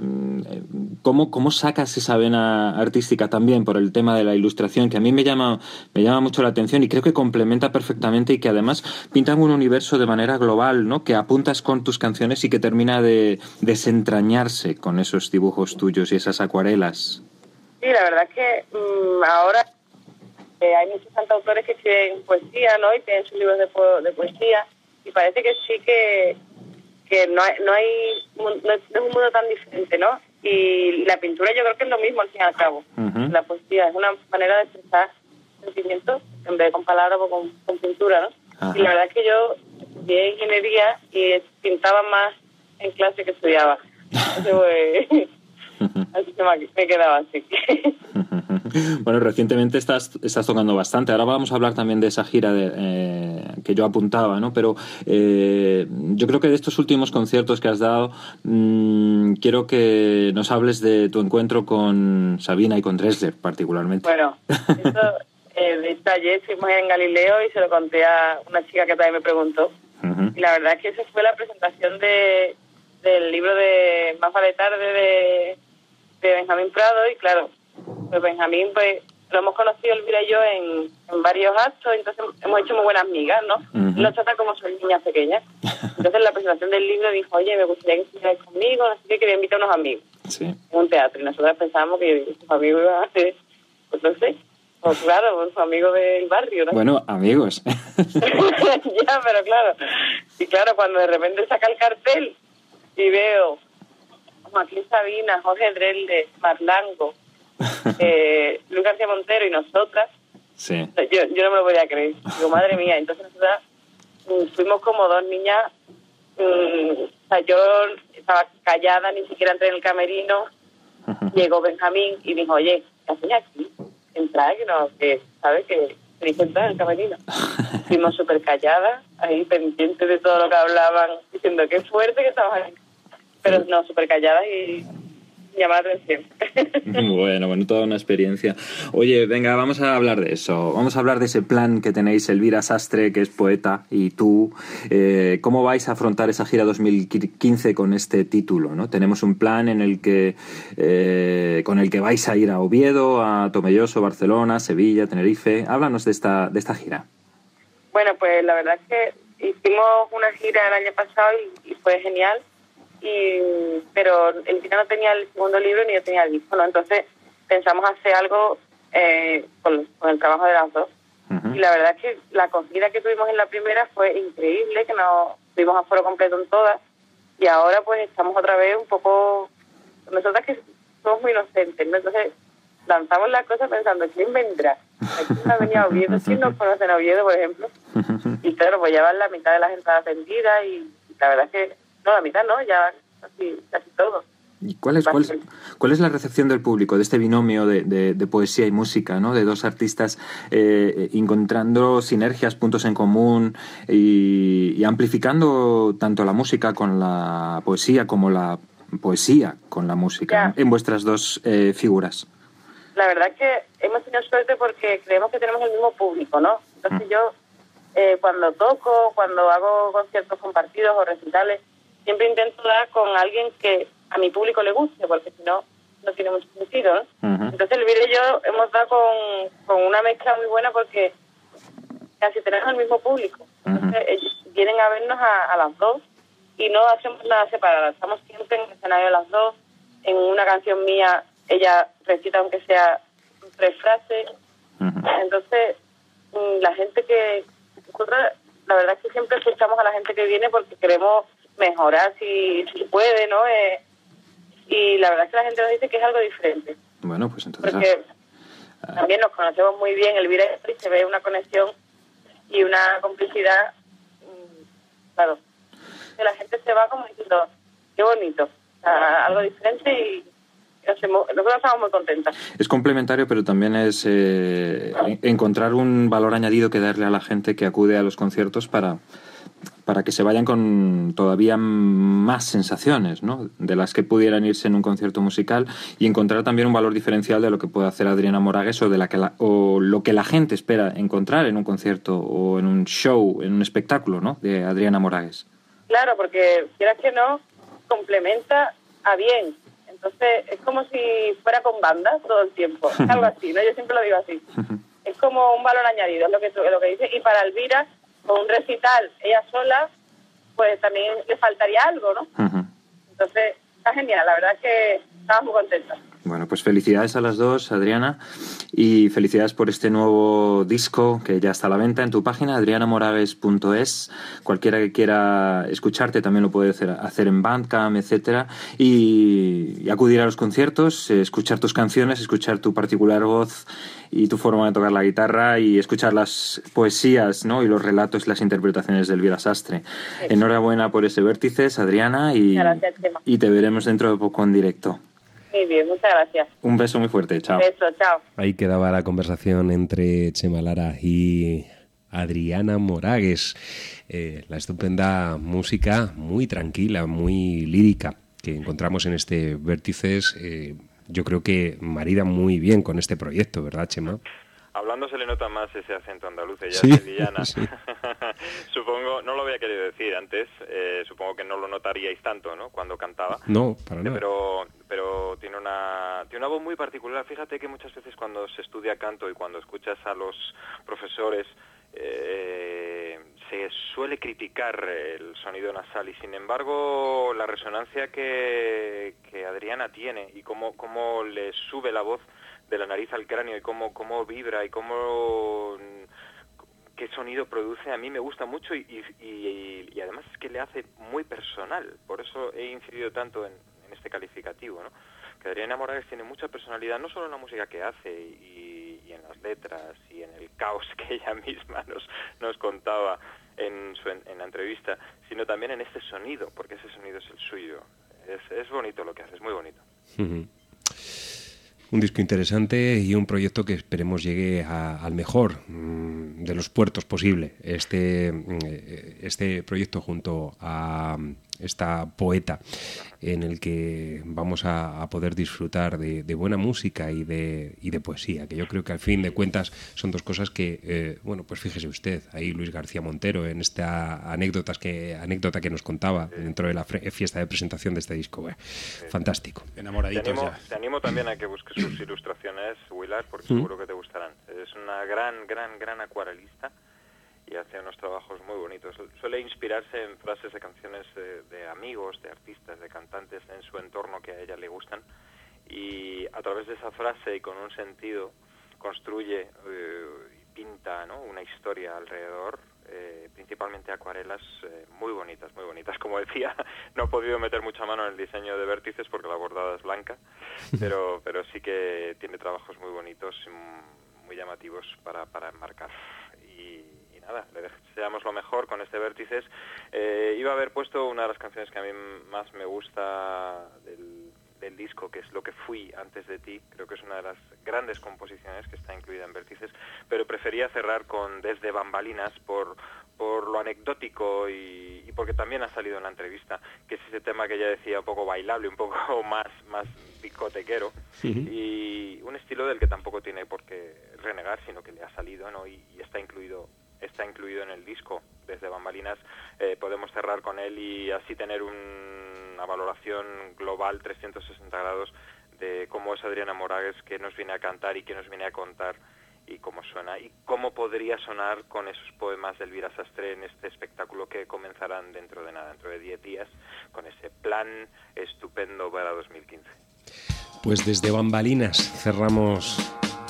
¿cómo, ¿cómo sacas esa vena artística también por el tema de la ilustración? Que a mí me llama, me llama mucho la atención y creo que complementa perfectamente y que además pintan un universo de manera global, ¿no? Que apuntas con tus canciones y que termina de desentrañarse con esos dibujos tuyos y esas acuarelas. Sí, la verdad es que mm, ahora eh, hay muchos cantautores que escriben poesía, ¿no? Y tienen sus libros de, po- de poesía. Y parece que sí que, que no hay, no hay, no es un mundo tan diferente, ¿no? Y la pintura yo creo que es lo mismo al fin y al cabo. La poesía es una manera de expresar sentimientos en vez de con palabras o con, con pintura, ¿no? Y la verdad es que yo estudié ingeniería y pintaba más en clase que estudiaba. Entonces, pues, así que me quedaba así. Bueno, recientemente estás, estás tocando bastante. Ahora vamos a hablar también de esa gira de, eh, que yo apuntaba, ¿no? Pero eh, yo creo que de estos últimos conciertos que has dado, mm, quiero que nos hables de tu encuentro con Sabina y con Dresler, particularmente. Bueno, eso, eh, ayer fuimos en Galileo y se lo conté a una chica que también me preguntó. Y la verdad es que esa fue la presentación de, del libro de Más vale tarde de, de Benjamín Prado. Y claro, pues Benjamín, pues lo hemos conocido Elvira y yo en, en varios actos, entonces hemos hecho muy buenas amigas, ¿no? Ujú. Él Nos trata como son niñas pequeñas. Entonces, en la presentación del libro dijo, oye, me gustaría que estuvierais conmigo, sé qué, quería invitar a unos amigos Sí. en un teatro. Y nosotros pensábamos que sus amigos iban a ser, pues no sé, pues claro, pues, sus amigos del barrio, ¿no? Bueno, amigos. ya, pero claro. Y claro, cuando de repente saca el cartel y veo Joaquín Sabina, Jorge Drelde, Marlango, eh, Luis García Montero y nosotras, Sí. yo, yo no me lo podía creer. Digo, madre mía, entonces nosotras mm, fuimos como dos niñas, mm, o sea, yo estaba callada, ni siquiera entré en el camerino, llegó Benjamín y dijo, oye, ¿qué hacéis aquí? Entra, que no, que, ¿sabes? Que tenéis que entrar en el camerino. Fuimos súper calladas, ahí pendientes de todo lo que hablaban, diciendo qué fuerte que estaban ahí. Pero no, súper calladas y llamar la atención. Bueno, bueno, toda una experiencia. Oye, venga, vamos a hablar de eso. Vamos a hablar de ese plan que tenéis, Elvira Sastre, que es poeta, y tú. Eh, ¿Cómo vais a afrontar esa gira 2015 con este título? ¿no? Tenemos un plan en el que, eh, con el que vais a ir a Oviedo, a Tomelloso, Barcelona, Sevilla, Tenerife. Háblanos de esta, de esta gira. Bueno, pues la verdad es que hicimos una gira el año pasado y, y fue genial, y pero el final no tenía el segundo libro ni yo tenía el disco, ¿no? Entonces pensamos hacer algo eh, con, con el trabajo de las dos. Y la verdad es que la acogida que tuvimos en la primera fue increíble, que nos tuvimos a foro completo en todas, y ahora pues estamos otra vez un poco... Nosotras que somos muy inocentes, ¿no? Entonces lanzamos la cosa pensando, ¿quién vendrá? ¿Quién ha venido a Oviedo? ¿Quién nos conoce en Oviedo, por ejemplo? Y claro, pues ya van la mitad de las entradas vendidas y la verdad es que, no, la mitad no, ya casi, casi todo. ¿Y cuál es, cuál, es, cuál es la recepción del público de este binomio de, de- de poesía y música, ¿no? de dos artistas eh, encontrando sinergias, puntos en común y, y amplificando tanto la música con la poesía como la poesía con la música en vuestras dos eh, figuras? La verdad es que hemos tenido suerte porque creemos que tenemos el mismo público, ¿no? Entonces yo, eh, cuando toco, cuando hago conciertos compartidos o recitales, siempre intento dar con alguien que a mi público le guste, porque si no, no tiene mucho sentido, ¿no? Entonces Elvira y yo hemos dado con, con una mezcla muy buena porque casi tenemos el mismo público. Entonces ellos vienen a vernos a, a las dos y no hacemos nada separado. Estamos siempre en el escenario las dos. En una canción mía ella recita aunque sea tres frases. Entonces mm, la gente que la verdad es que siempre escuchamos a la gente que viene porque queremos mejorar si, si puede, ¿no? Eh, y la verdad es que la gente nos dice que es algo diferente. Bueno, pues entonces... Porque también nos conocemos muy bien, Elvira y se ve una conexión y una complicidad, mm, claro, que la gente se va como diciendo, qué bonito, o sea, algo diferente y nosotros estamos muy contentas. Es complementario, pero también es eh, encontrar un valor añadido que darle a la gente que acude a los conciertos para, para que se vayan con todavía más sensaciones, ¿no? De las que pudieran irse en un concierto musical y encontrar también un valor diferencial de lo que puede hacer Adriana Moragues o de la que la- o lo que la gente espera encontrar en un concierto o en un show, en un espectáculo, ¿no? De Adriana Moragues. Claro, porque quieras que no, complementa a bien. Entonces, es como si fuera con banda todo el tiempo. Es algo así, ¿no? Yo siempre lo digo así. Es como un valor añadido, es lo que, lo que dice. Y para Elvira, con un recital, ella sola, pues también le faltaría algo, ¿no? Entonces, está genial. La verdad es que estamos muy contentas. Bueno, pues felicidades a las dos, Adriana, y felicidades por este nuevo disco que ya está a la venta en tu página, adrianamoragues.es. Cualquiera que quiera escucharte también lo puede hacer, hacer en Bandcamp, etcétera, y, y acudir a los conciertos, escuchar tus canciones, escuchar tu particular voz y tu forma de tocar la guitarra y escuchar las poesías, ¿no? Y los relatos, las interpretaciones de Elvira Sastre. Enhorabuena por ese vértices, Adriana, y, gracias, y te veremos dentro de poco en directo. Muy bien, muchas gracias. Un beso muy fuerte, chao. Beso, chao. Ahí quedaba la conversación entre Chema Lara y Adriana Moragues. Eh, la estupenda música, muy tranquila, muy lírica, que encontramos en este Vértices, eh, yo creo que marida muy bien con este proyecto, ¿verdad, Chema? Hablando se le nota más ese acento andaluz, ella Sí, es sí. supongo, no lo había querido decir antes, eh, supongo que no lo notaríais tanto, ¿no? Cuando cantaba. No, para nada. Pero, pero tiene una tiene una voz muy particular. Fíjate que muchas veces cuando se estudia canto y cuando escuchas a los profesores eh, se suele criticar el sonido nasal y sin embargo la resonancia que, Adriana tiene y cómo, cómo le sube la voz de la nariz al cráneo y cómo, cómo vibra y cómo qué sonido produce a mí me gusta mucho y, y- y- y además es que le hace muy personal por eso he incidido tanto en este calificativo ¿no? que Adriana Morales tiene mucha personalidad no solo en la música que hace y, en las letras y en el caos que ella misma nos, nos contaba en, su, la entrevista sino también en este sonido porque ese sonido es el suyo es, bonito lo que hace es muy bonito. Un disco interesante y un proyecto que esperemos llegue al mejor mm, de los puertos posible. Este, mm, eh, este proyecto junto a esta poeta en el que vamos a, a poder disfrutar de, de buena música y de, y de poesía, que yo creo que al fin de cuentas son dos cosas que, eh, bueno, pues fíjese usted, ahí Luis García Montero en esta anécdotas que, anécdota que nos contaba dentro de la fiesta de presentación de este disco. eh, Fantástico. Te animo, te animo también a que busques sus ilustraciones, Willard, porque Mm. seguro que te gustarán. Es una gran, gran, gran acuarelista y hace unos trabajos muy bonitos. Suele inspirarse en frases de canciones de, de amigos, de artistas, de cantantes en su entorno que a ella le gustan y a través de esa frase y con un sentido construye eh, y pinta ¿no? una historia alrededor, eh, principalmente acuarelas eh, muy bonitas, muy bonitas. Como decía, no he podido meter mucha mano en el diseño de vértices porque la bordada es blanca, pero, pero sí que tiene trabajos muy bonitos, muy llamativos para, para enmarcar. Y nada, le deseamos lo mejor con este vértices. Eh, iba a haber puesto una de las canciones que a mí más me gusta del, del disco, que es Lo que fui antes de ti. Creo que es una de las grandes composiciones que está incluida en Vértices, pero prefería cerrar con Desde Bambalinas por, por lo anecdótico y, y porque también ha salido en la entrevista, que es ese tema que ella decía un poco bailable, un poco más, más discotequero y un estilo del que tampoco tiene por qué renegar, sino que le ha salido ¿no? y, y está incluido está incluido en el disco desde bambalinas eh, podemos cerrar con él y así tener un- una valoración global 360 grados de cómo es Adriana Moragues que nos viene a cantar y que nos viene a contar y cómo suena y cómo podría sonar con esos poemas de Elvira Sastre en este espectáculo que comenzarán dentro de nada, dentro de 10 días, con ese plan estupendo para 2015. Pues desde Bambalinas cerramos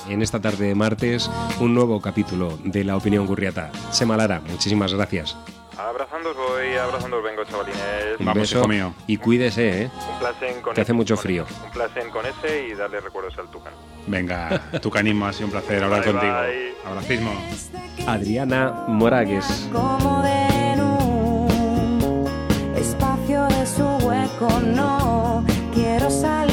en esta tarde de martes un nuevo capítulo de La Opinión Gurriata. Sema Lara, muchísimas gracias. Abrazándos voy, abrazándos vengo, chavalines. Un Vamos, beso hijo mío. y cuídese, ¿eh? Un placer con Que hace ese, mucho con- frío. Un placer con ese y darle recuerdos al Tucán. Venga, tu canismo, ha sido un placer hablar Bye, contigo. bye. Abracismo. Adriana Moragues. como en un espacio de su hueco. No quiero salir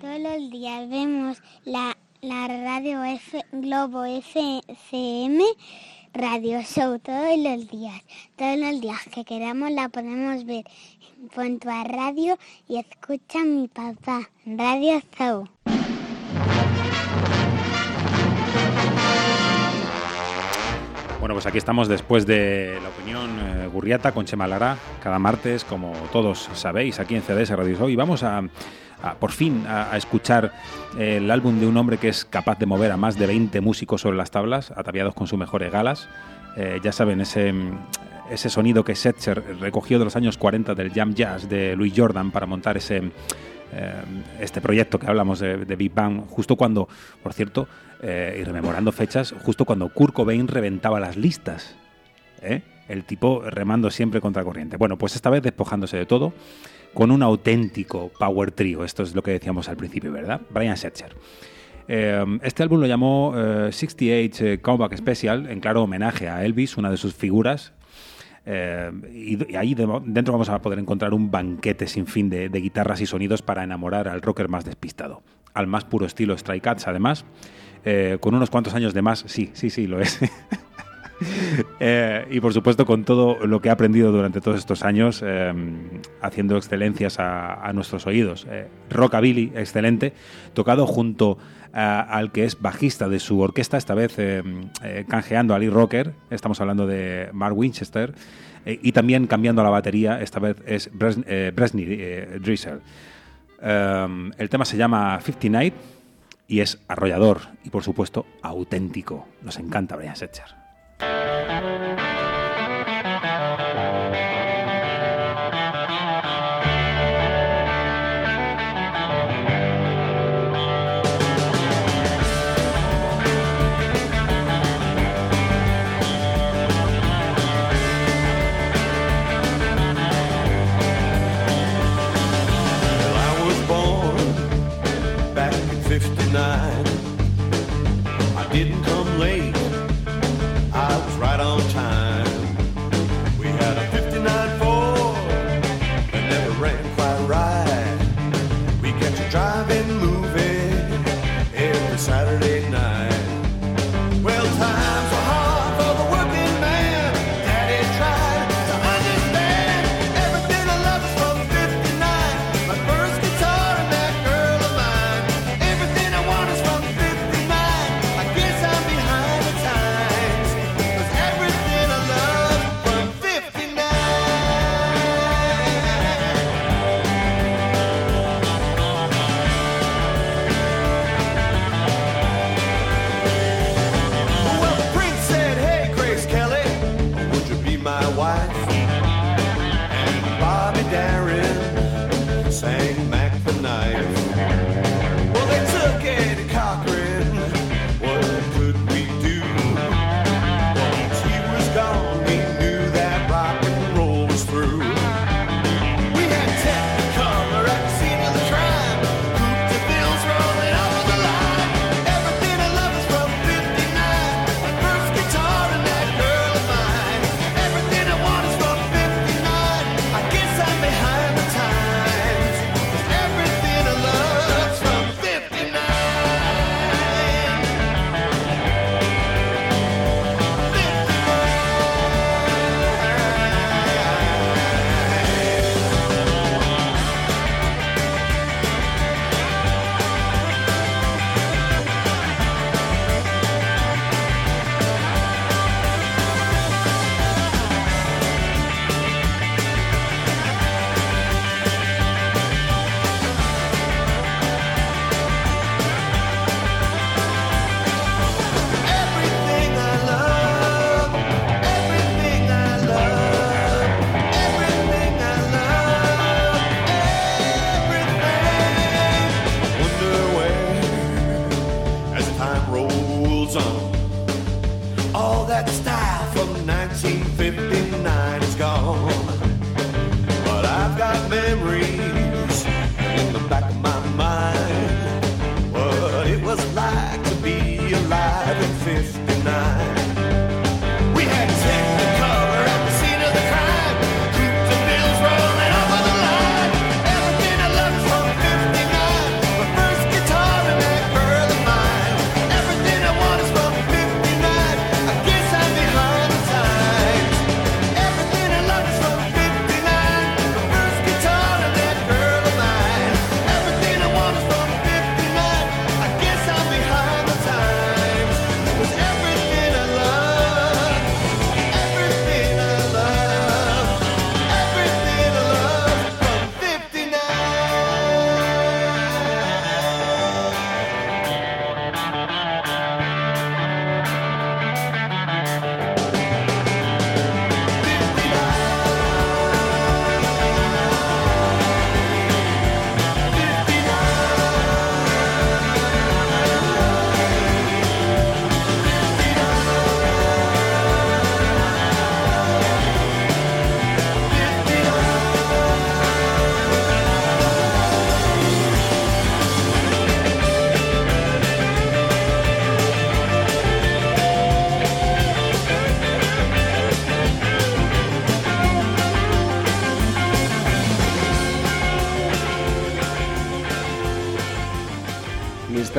Todos los días vemos la, la radio F, Globo FM Radio Show todos los días. Todos los días que queramos la podemos ver. Pon tu a radio y escucha mi papá. Radio Show. Bueno, pues aquí estamos después de la opinión eh, Gurriata con Chema Lara, cada martes, como todos sabéis, aquí en CDS Radio Show. Y vamos a, a, por fin a, escuchar el álbum de un hombre que es capaz de mover a más de 20 músicos sobre las tablas, ataviados con sus mejores galas. Eh, ya saben, ese, ese sonido que Setzer recogió de los años 40 del Jam Jazz de Louis Jordan para montar ese, eh, este proyecto que hablamos de, de, Big Bang, justo cuando, por cierto, eh, y rememorando fechas, justo cuando Kurt Cobain reventaba las listas. ¿eh? El tipo remando siempre contra corriente. Bueno, pues esta vez despojándose de todo, con un auténtico power trio. Esto es lo que decíamos al principio, ¿verdad? Brian Setzer. Eh, este álbum lo llamó eh, 68 eh, Comeback Special, en claro homenaje a Elvis, una de sus figuras. Y, ahí de, dentro vamos a poder encontrar un banquete sin fin de, de, guitarras y sonidos para enamorar al rocker más despistado. Al más puro estilo Stray Cats, además. Eh, con unos cuantos años de más, sí, sí, sí, lo es. Eh, y por supuesto con todo lo que ha aprendido durante todos estos años eh, haciendo excelencias a, nuestros oídos. Rockabilly, excelente, tocado junto al que es bajista de su orquesta, esta vez canjeando a Lee Rocker, estamos hablando de Mark Winchester, y también cambiando a la batería, esta vez es Bres Bresny Drizzle. el tema se llama 59 y es arrollador y por supuesto auténtico. Nos encanta Brian Setzer.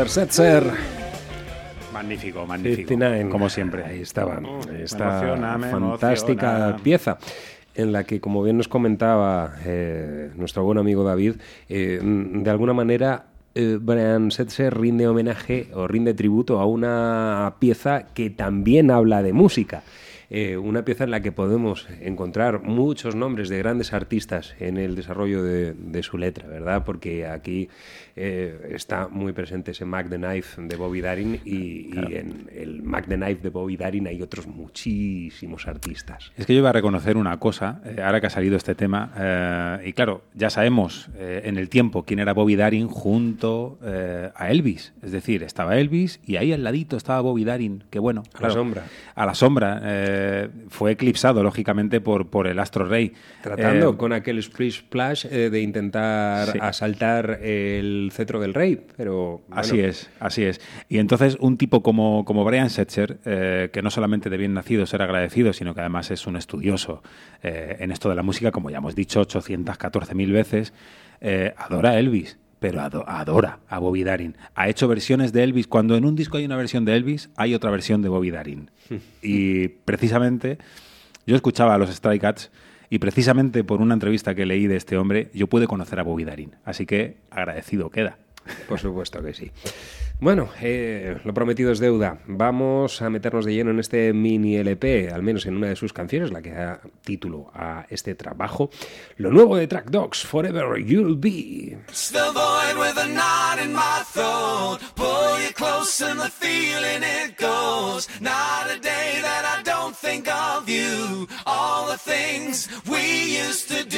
Setzer. Magnífico, magnífico. 59. Como siempre. Ahí estaba. Esta emociona, fantástica emociona. pieza en la que, como bien nos comentaba eh, nuestro buen amigo David, eh, de alguna manera eh, Brian Setzer rinde homenaje o rinde tributo a una pieza que también habla de música. Eh, una pieza en la que podemos encontrar muchos nombres de grandes artistas en el desarrollo de, de su letra, ¿verdad? Porque aquí eh, está muy presente ese Mac the Knife de Bobby Darin y, y en el Mac the Knife de Bobby Darin hay otros muchísimos artistas. Es que yo iba a reconocer una cosa, eh, ahora que ha salido este tema, eh, y claro, ya sabemos eh, en el tiempo quién era Bobby Darin junto a Elvis. Es decir, estaba Elvis y ahí al ladito estaba Bobby Darin, que bueno. A la sombra. A la sombra. fue eclipsado, lógicamente, por, por el Astro Rey. Tratando con aquel splish splash de intentar Sí. asaltar el cetro del rey, pero... bueno, Así es, así es. Y entonces un tipo como, como Brian Setzer, eh, que no solamente de bien nacido ser agradecido, sino que además es un estudioso eh, en esto de la música, como ya hemos dicho 814.000 veces, eh, adora a Elvis, pero ado- adora a Bobby Darin. Ha hecho versiones de Elvis. Cuando en un disco hay una versión de Elvis, hay otra versión de Bobby Darin. y precisamente yo escuchaba a los Stray Cats y precisamente por una entrevista que leí de este hombre, yo pude conocer a Bobby Darin. Así que agradecido queda. Por supuesto que sí. Bueno, eh, lo prometido es deuda. Vamos a meternos de lleno en este mini LP, al menos en una de sus canciones, la que da título a este trabajo. Lo nuevo de Track Dogs, Forever You'll Be. It's the void with a knot in my throat. Pull you close and the feeling it goes. Not a day that I don't think of you. Things we used to do.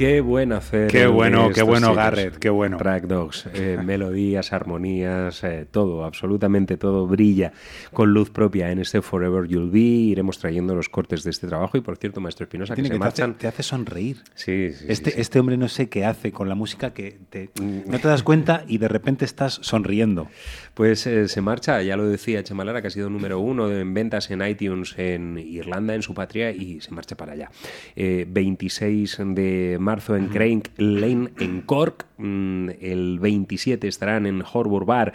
Qué buen hacer. Qué bueno, qué bueno, chicos. Garrett, qué bueno. Track Dogs, eh, melodías, armonías, eh, todo, absolutamente todo brilla con luz propia en este Forever You'll Be. Iremos trayendo los cortes de este trabajo y, por cierto, Maestro Espinosa, que Tiene se que te hace, marchan. te hace sonreír. Sí, sí, Este, sí, sí. este hombre no sé qué hace con la música que te- no te das cuenta y de repente estás sonriendo. Pues eh, se marcha, ya lo decía Chemalara, que ha sido número uno en ventas en iTunes en Irlanda, en su patria, y se marcha para allá. Eh, 26 de marzo en Crank Lane, en Cork. Mm, el 27 estarán en Horbury Bar,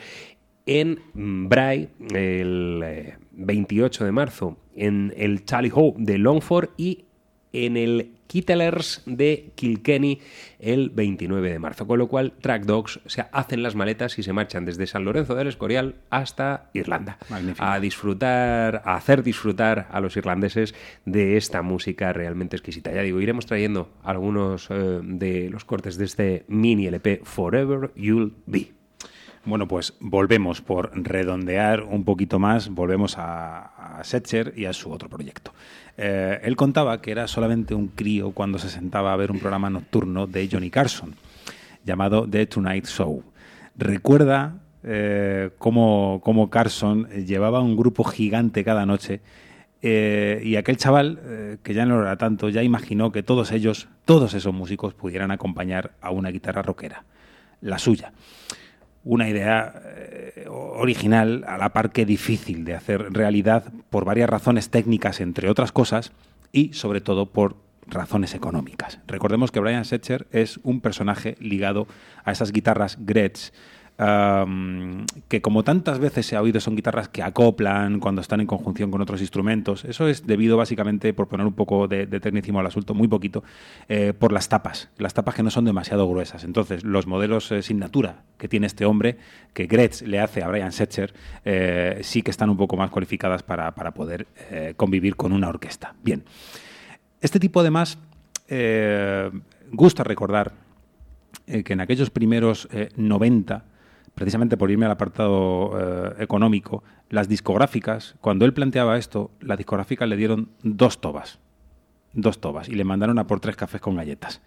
en Bray. El eh, 28 de marzo en el Tally Ho de Longford y en el Kittlers de Kilkenny el 29 de marzo. Con lo cual, Track Dogs se hacen las maletas y se marchan desde San Lorenzo del Escorial hasta Irlanda. A disfrutar, a hacer disfrutar a los irlandeses de esta música realmente exquisita. Ya digo, iremos trayendo algunos eh, de los cortes de este mini LP Forever You'll Be. Bueno, pues volvemos por redondear un poquito más, volvemos a, a Setcher y a su otro proyecto. Eh, él contaba que era solamente un crío cuando se sentaba a ver un programa nocturno de Johnny Carson llamado The Tonight Show. Recuerda eh, cómo, cómo Carson llevaba un grupo gigante cada noche eh, y aquel chaval, que ya no era tanto, ya imaginó que todos ellos, todos esos músicos pudieran acompañar a una guitarra rockera, la suya una idea eh, original, a la par que difícil de hacer realidad por varias razones técnicas, entre otras cosas, y sobre todo por razones económicas. Recordemos que Brian Setcher es un personaje ligado a esas guitarras Gretsch, que como tantas veces se ha oído son guitarras que acoplan cuando están en conjunción con otros instrumentos. Eso es debido básicamente, por poner un poco de, de tecnicismo al asunto, muy poquito, eh, por las tapas, las tapas que no son demasiado gruesas. Entonces, los modelos eh, sin natura que tiene este hombre, que Gretsch le hace a Brian Setcher, eh, sí que están un poco más cualificadas para, para poder eh, convivir con una orquesta. Bien, este tipo además gusta recordar que en aquellos primeros eh, 90, precisamente por irme al apartado eh, económico, las discográficas, cuando él planteaba esto, las discográficas le dieron dos tobas, dos tobas, y le mandaron a por tres cafés con galletas.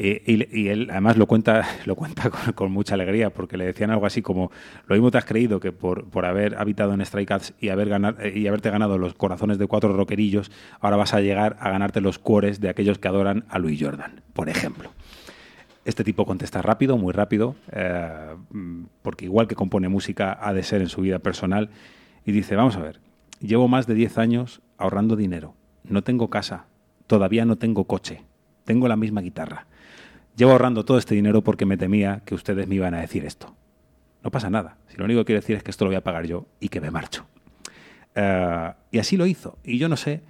Eh, y, él además lo cuenta, lo cuenta con, mucha alegría, porque le decían algo así como, lo mismo te has creído que por, por haber habitado en Stray Cats y, haber ganar, eh, y haberte ganado los corazones de cuatro rockerillos, ahora vas a llegar a ganarte los cuores de aquellos que adoran a Louis Jordan, por ejemplo. Este tipo contesta rápido, muy rápido, eh, mm, porque igual que compone música, ha de ser en su vida personal, y dice, vamos a ver, llevo más de 10 años ahorrando dinero, no tengo casa, todavía no tengo coche, tengo la misma guitarra. Llevo ahorrando todo este dinero porque me temía que ustedes me iban a decir esto. No pasa nada, si lo único que quiero decir es que esto lo voy a pagar yo y que me marcho. Eh, y así lo hizo. Y yo no sé,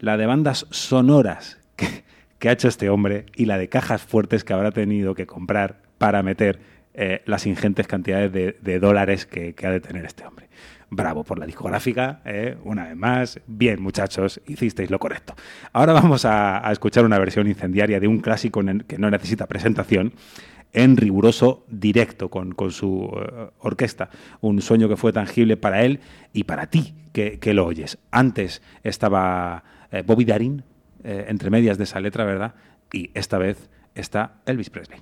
la de bandas sonoras que, que ha hecho este hombre y la de cajas fuertes que habrá tenido que comprar para meter eh, las ingentes cantidades de, dólares que, ha de tener este hombre. Bravo por la discográfica, eh, una vez más. Bien, muchachos, hicisteis lo correcto. Ahora vamos a, escuchar una versión incendiaria de un clásico que no necesita presentación en riguroso directo con, su eh, orquesta. Un sueño que fue tangible para él y para ti que, lo oyes. Antes estaba Bobby Darin, eh, entre medias de esa letra, ¿verdad? Y esta vez está Elvis Presley.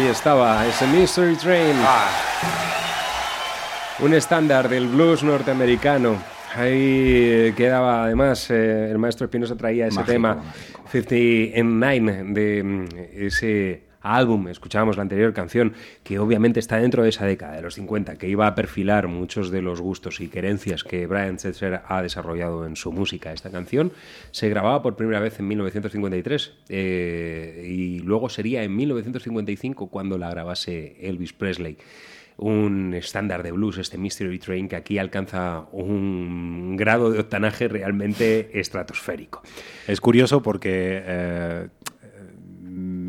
Ahí estaba, ese Mystery Train. Ah. Un estándar del blues norteamericano. Ahí quedaba, además, eh, el maestro Espinosa traía ese Mágico, tema 59 de mm, ese álbum, escuchábamos la anterior canción, que obviamente está dentro de esa década de los 50, que iba a perfilar muchos de los gustos y querencias que Brian Setzer ha desarrollado en su música. Esta canción se grababa por primera vez en 1953 eh, y luego sería en 1955 cuando la grabase Elvis Presley un estándar de blues, este Mystery Train, que aquí alcanza un grado de octanaje realmente estratosférico. Es curioso porque eh,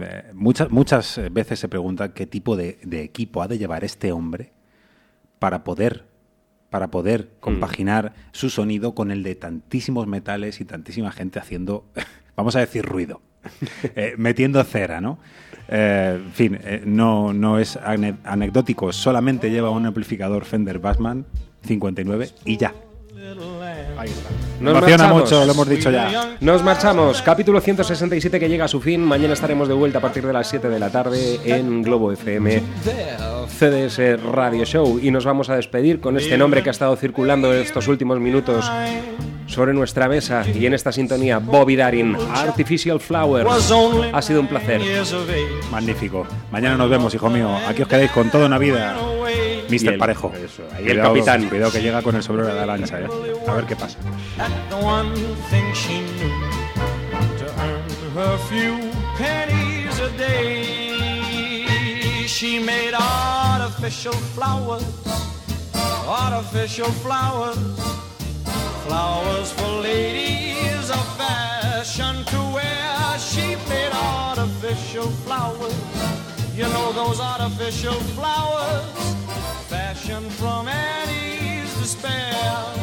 eh, muchas, muchas veces se pregunta qué tipo de, de equipo ha de llevar este hombre para poder para poder compaginar su sonido con el de tantísimos metales y tantísima gente haciendo, vamos a decir, ruido, eh, metiendo cera, ¿no? Eh, en fin, eh, no, no es ane- anecdótico, solamente lleva un amplificador Fender Bassman 59 y ya. Ahí está. Nos Emociona marchamos. mucho, lo hemos dicho ya. Nos marchamos. Capítulo 167 que llega a su fin. Mañana estaremos de vuelta a partir de las 7 de la tarde en Globo FM CDS Radio Show. Y nos vamos a despedir con este nombre que ha estado circulando estos últimos minutos sobre nuestra mesa y en esta sintonía, Bobby Darin, Artificial Flowers. Ha sido un placer. Magnífico. Mañana nos vemos, hijo mío. Aquí os quedáis con toda una vida. Mister Parejo. eso, ahí el capitán. Cuidado que llega con el sombrero de la lancha, ¿eh? A ver qué pasa. the one thing she knew to earn her few pennies a day. She made artificial flowers, artificial flowers, flowers for ladies of fashion to wear. She made artificial flowers, you know those artificial flowers, fashioned from Annie's despair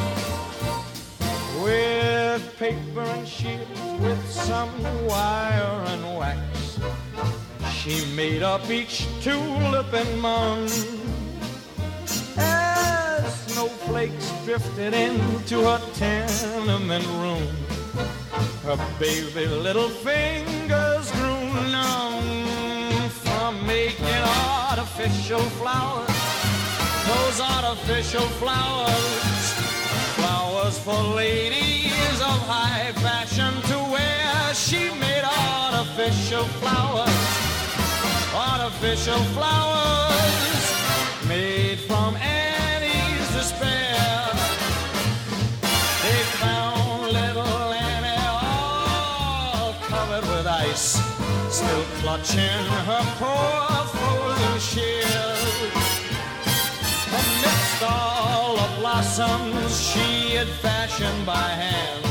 with paper and shears, with some wire and wax. She made up each tulip and mum. As snowflakes drifted into her tenement room, her baby little fingers grew numb from making artificial flowers. Those artificial flowers flowers for ladies of high fashion to wear. She made artificial flowers, artificial flowers made from Annie's despair. They found little Annie all covered with ice, still clutching her poor frozen shears. Amidst all the blossoms had fashioned by hand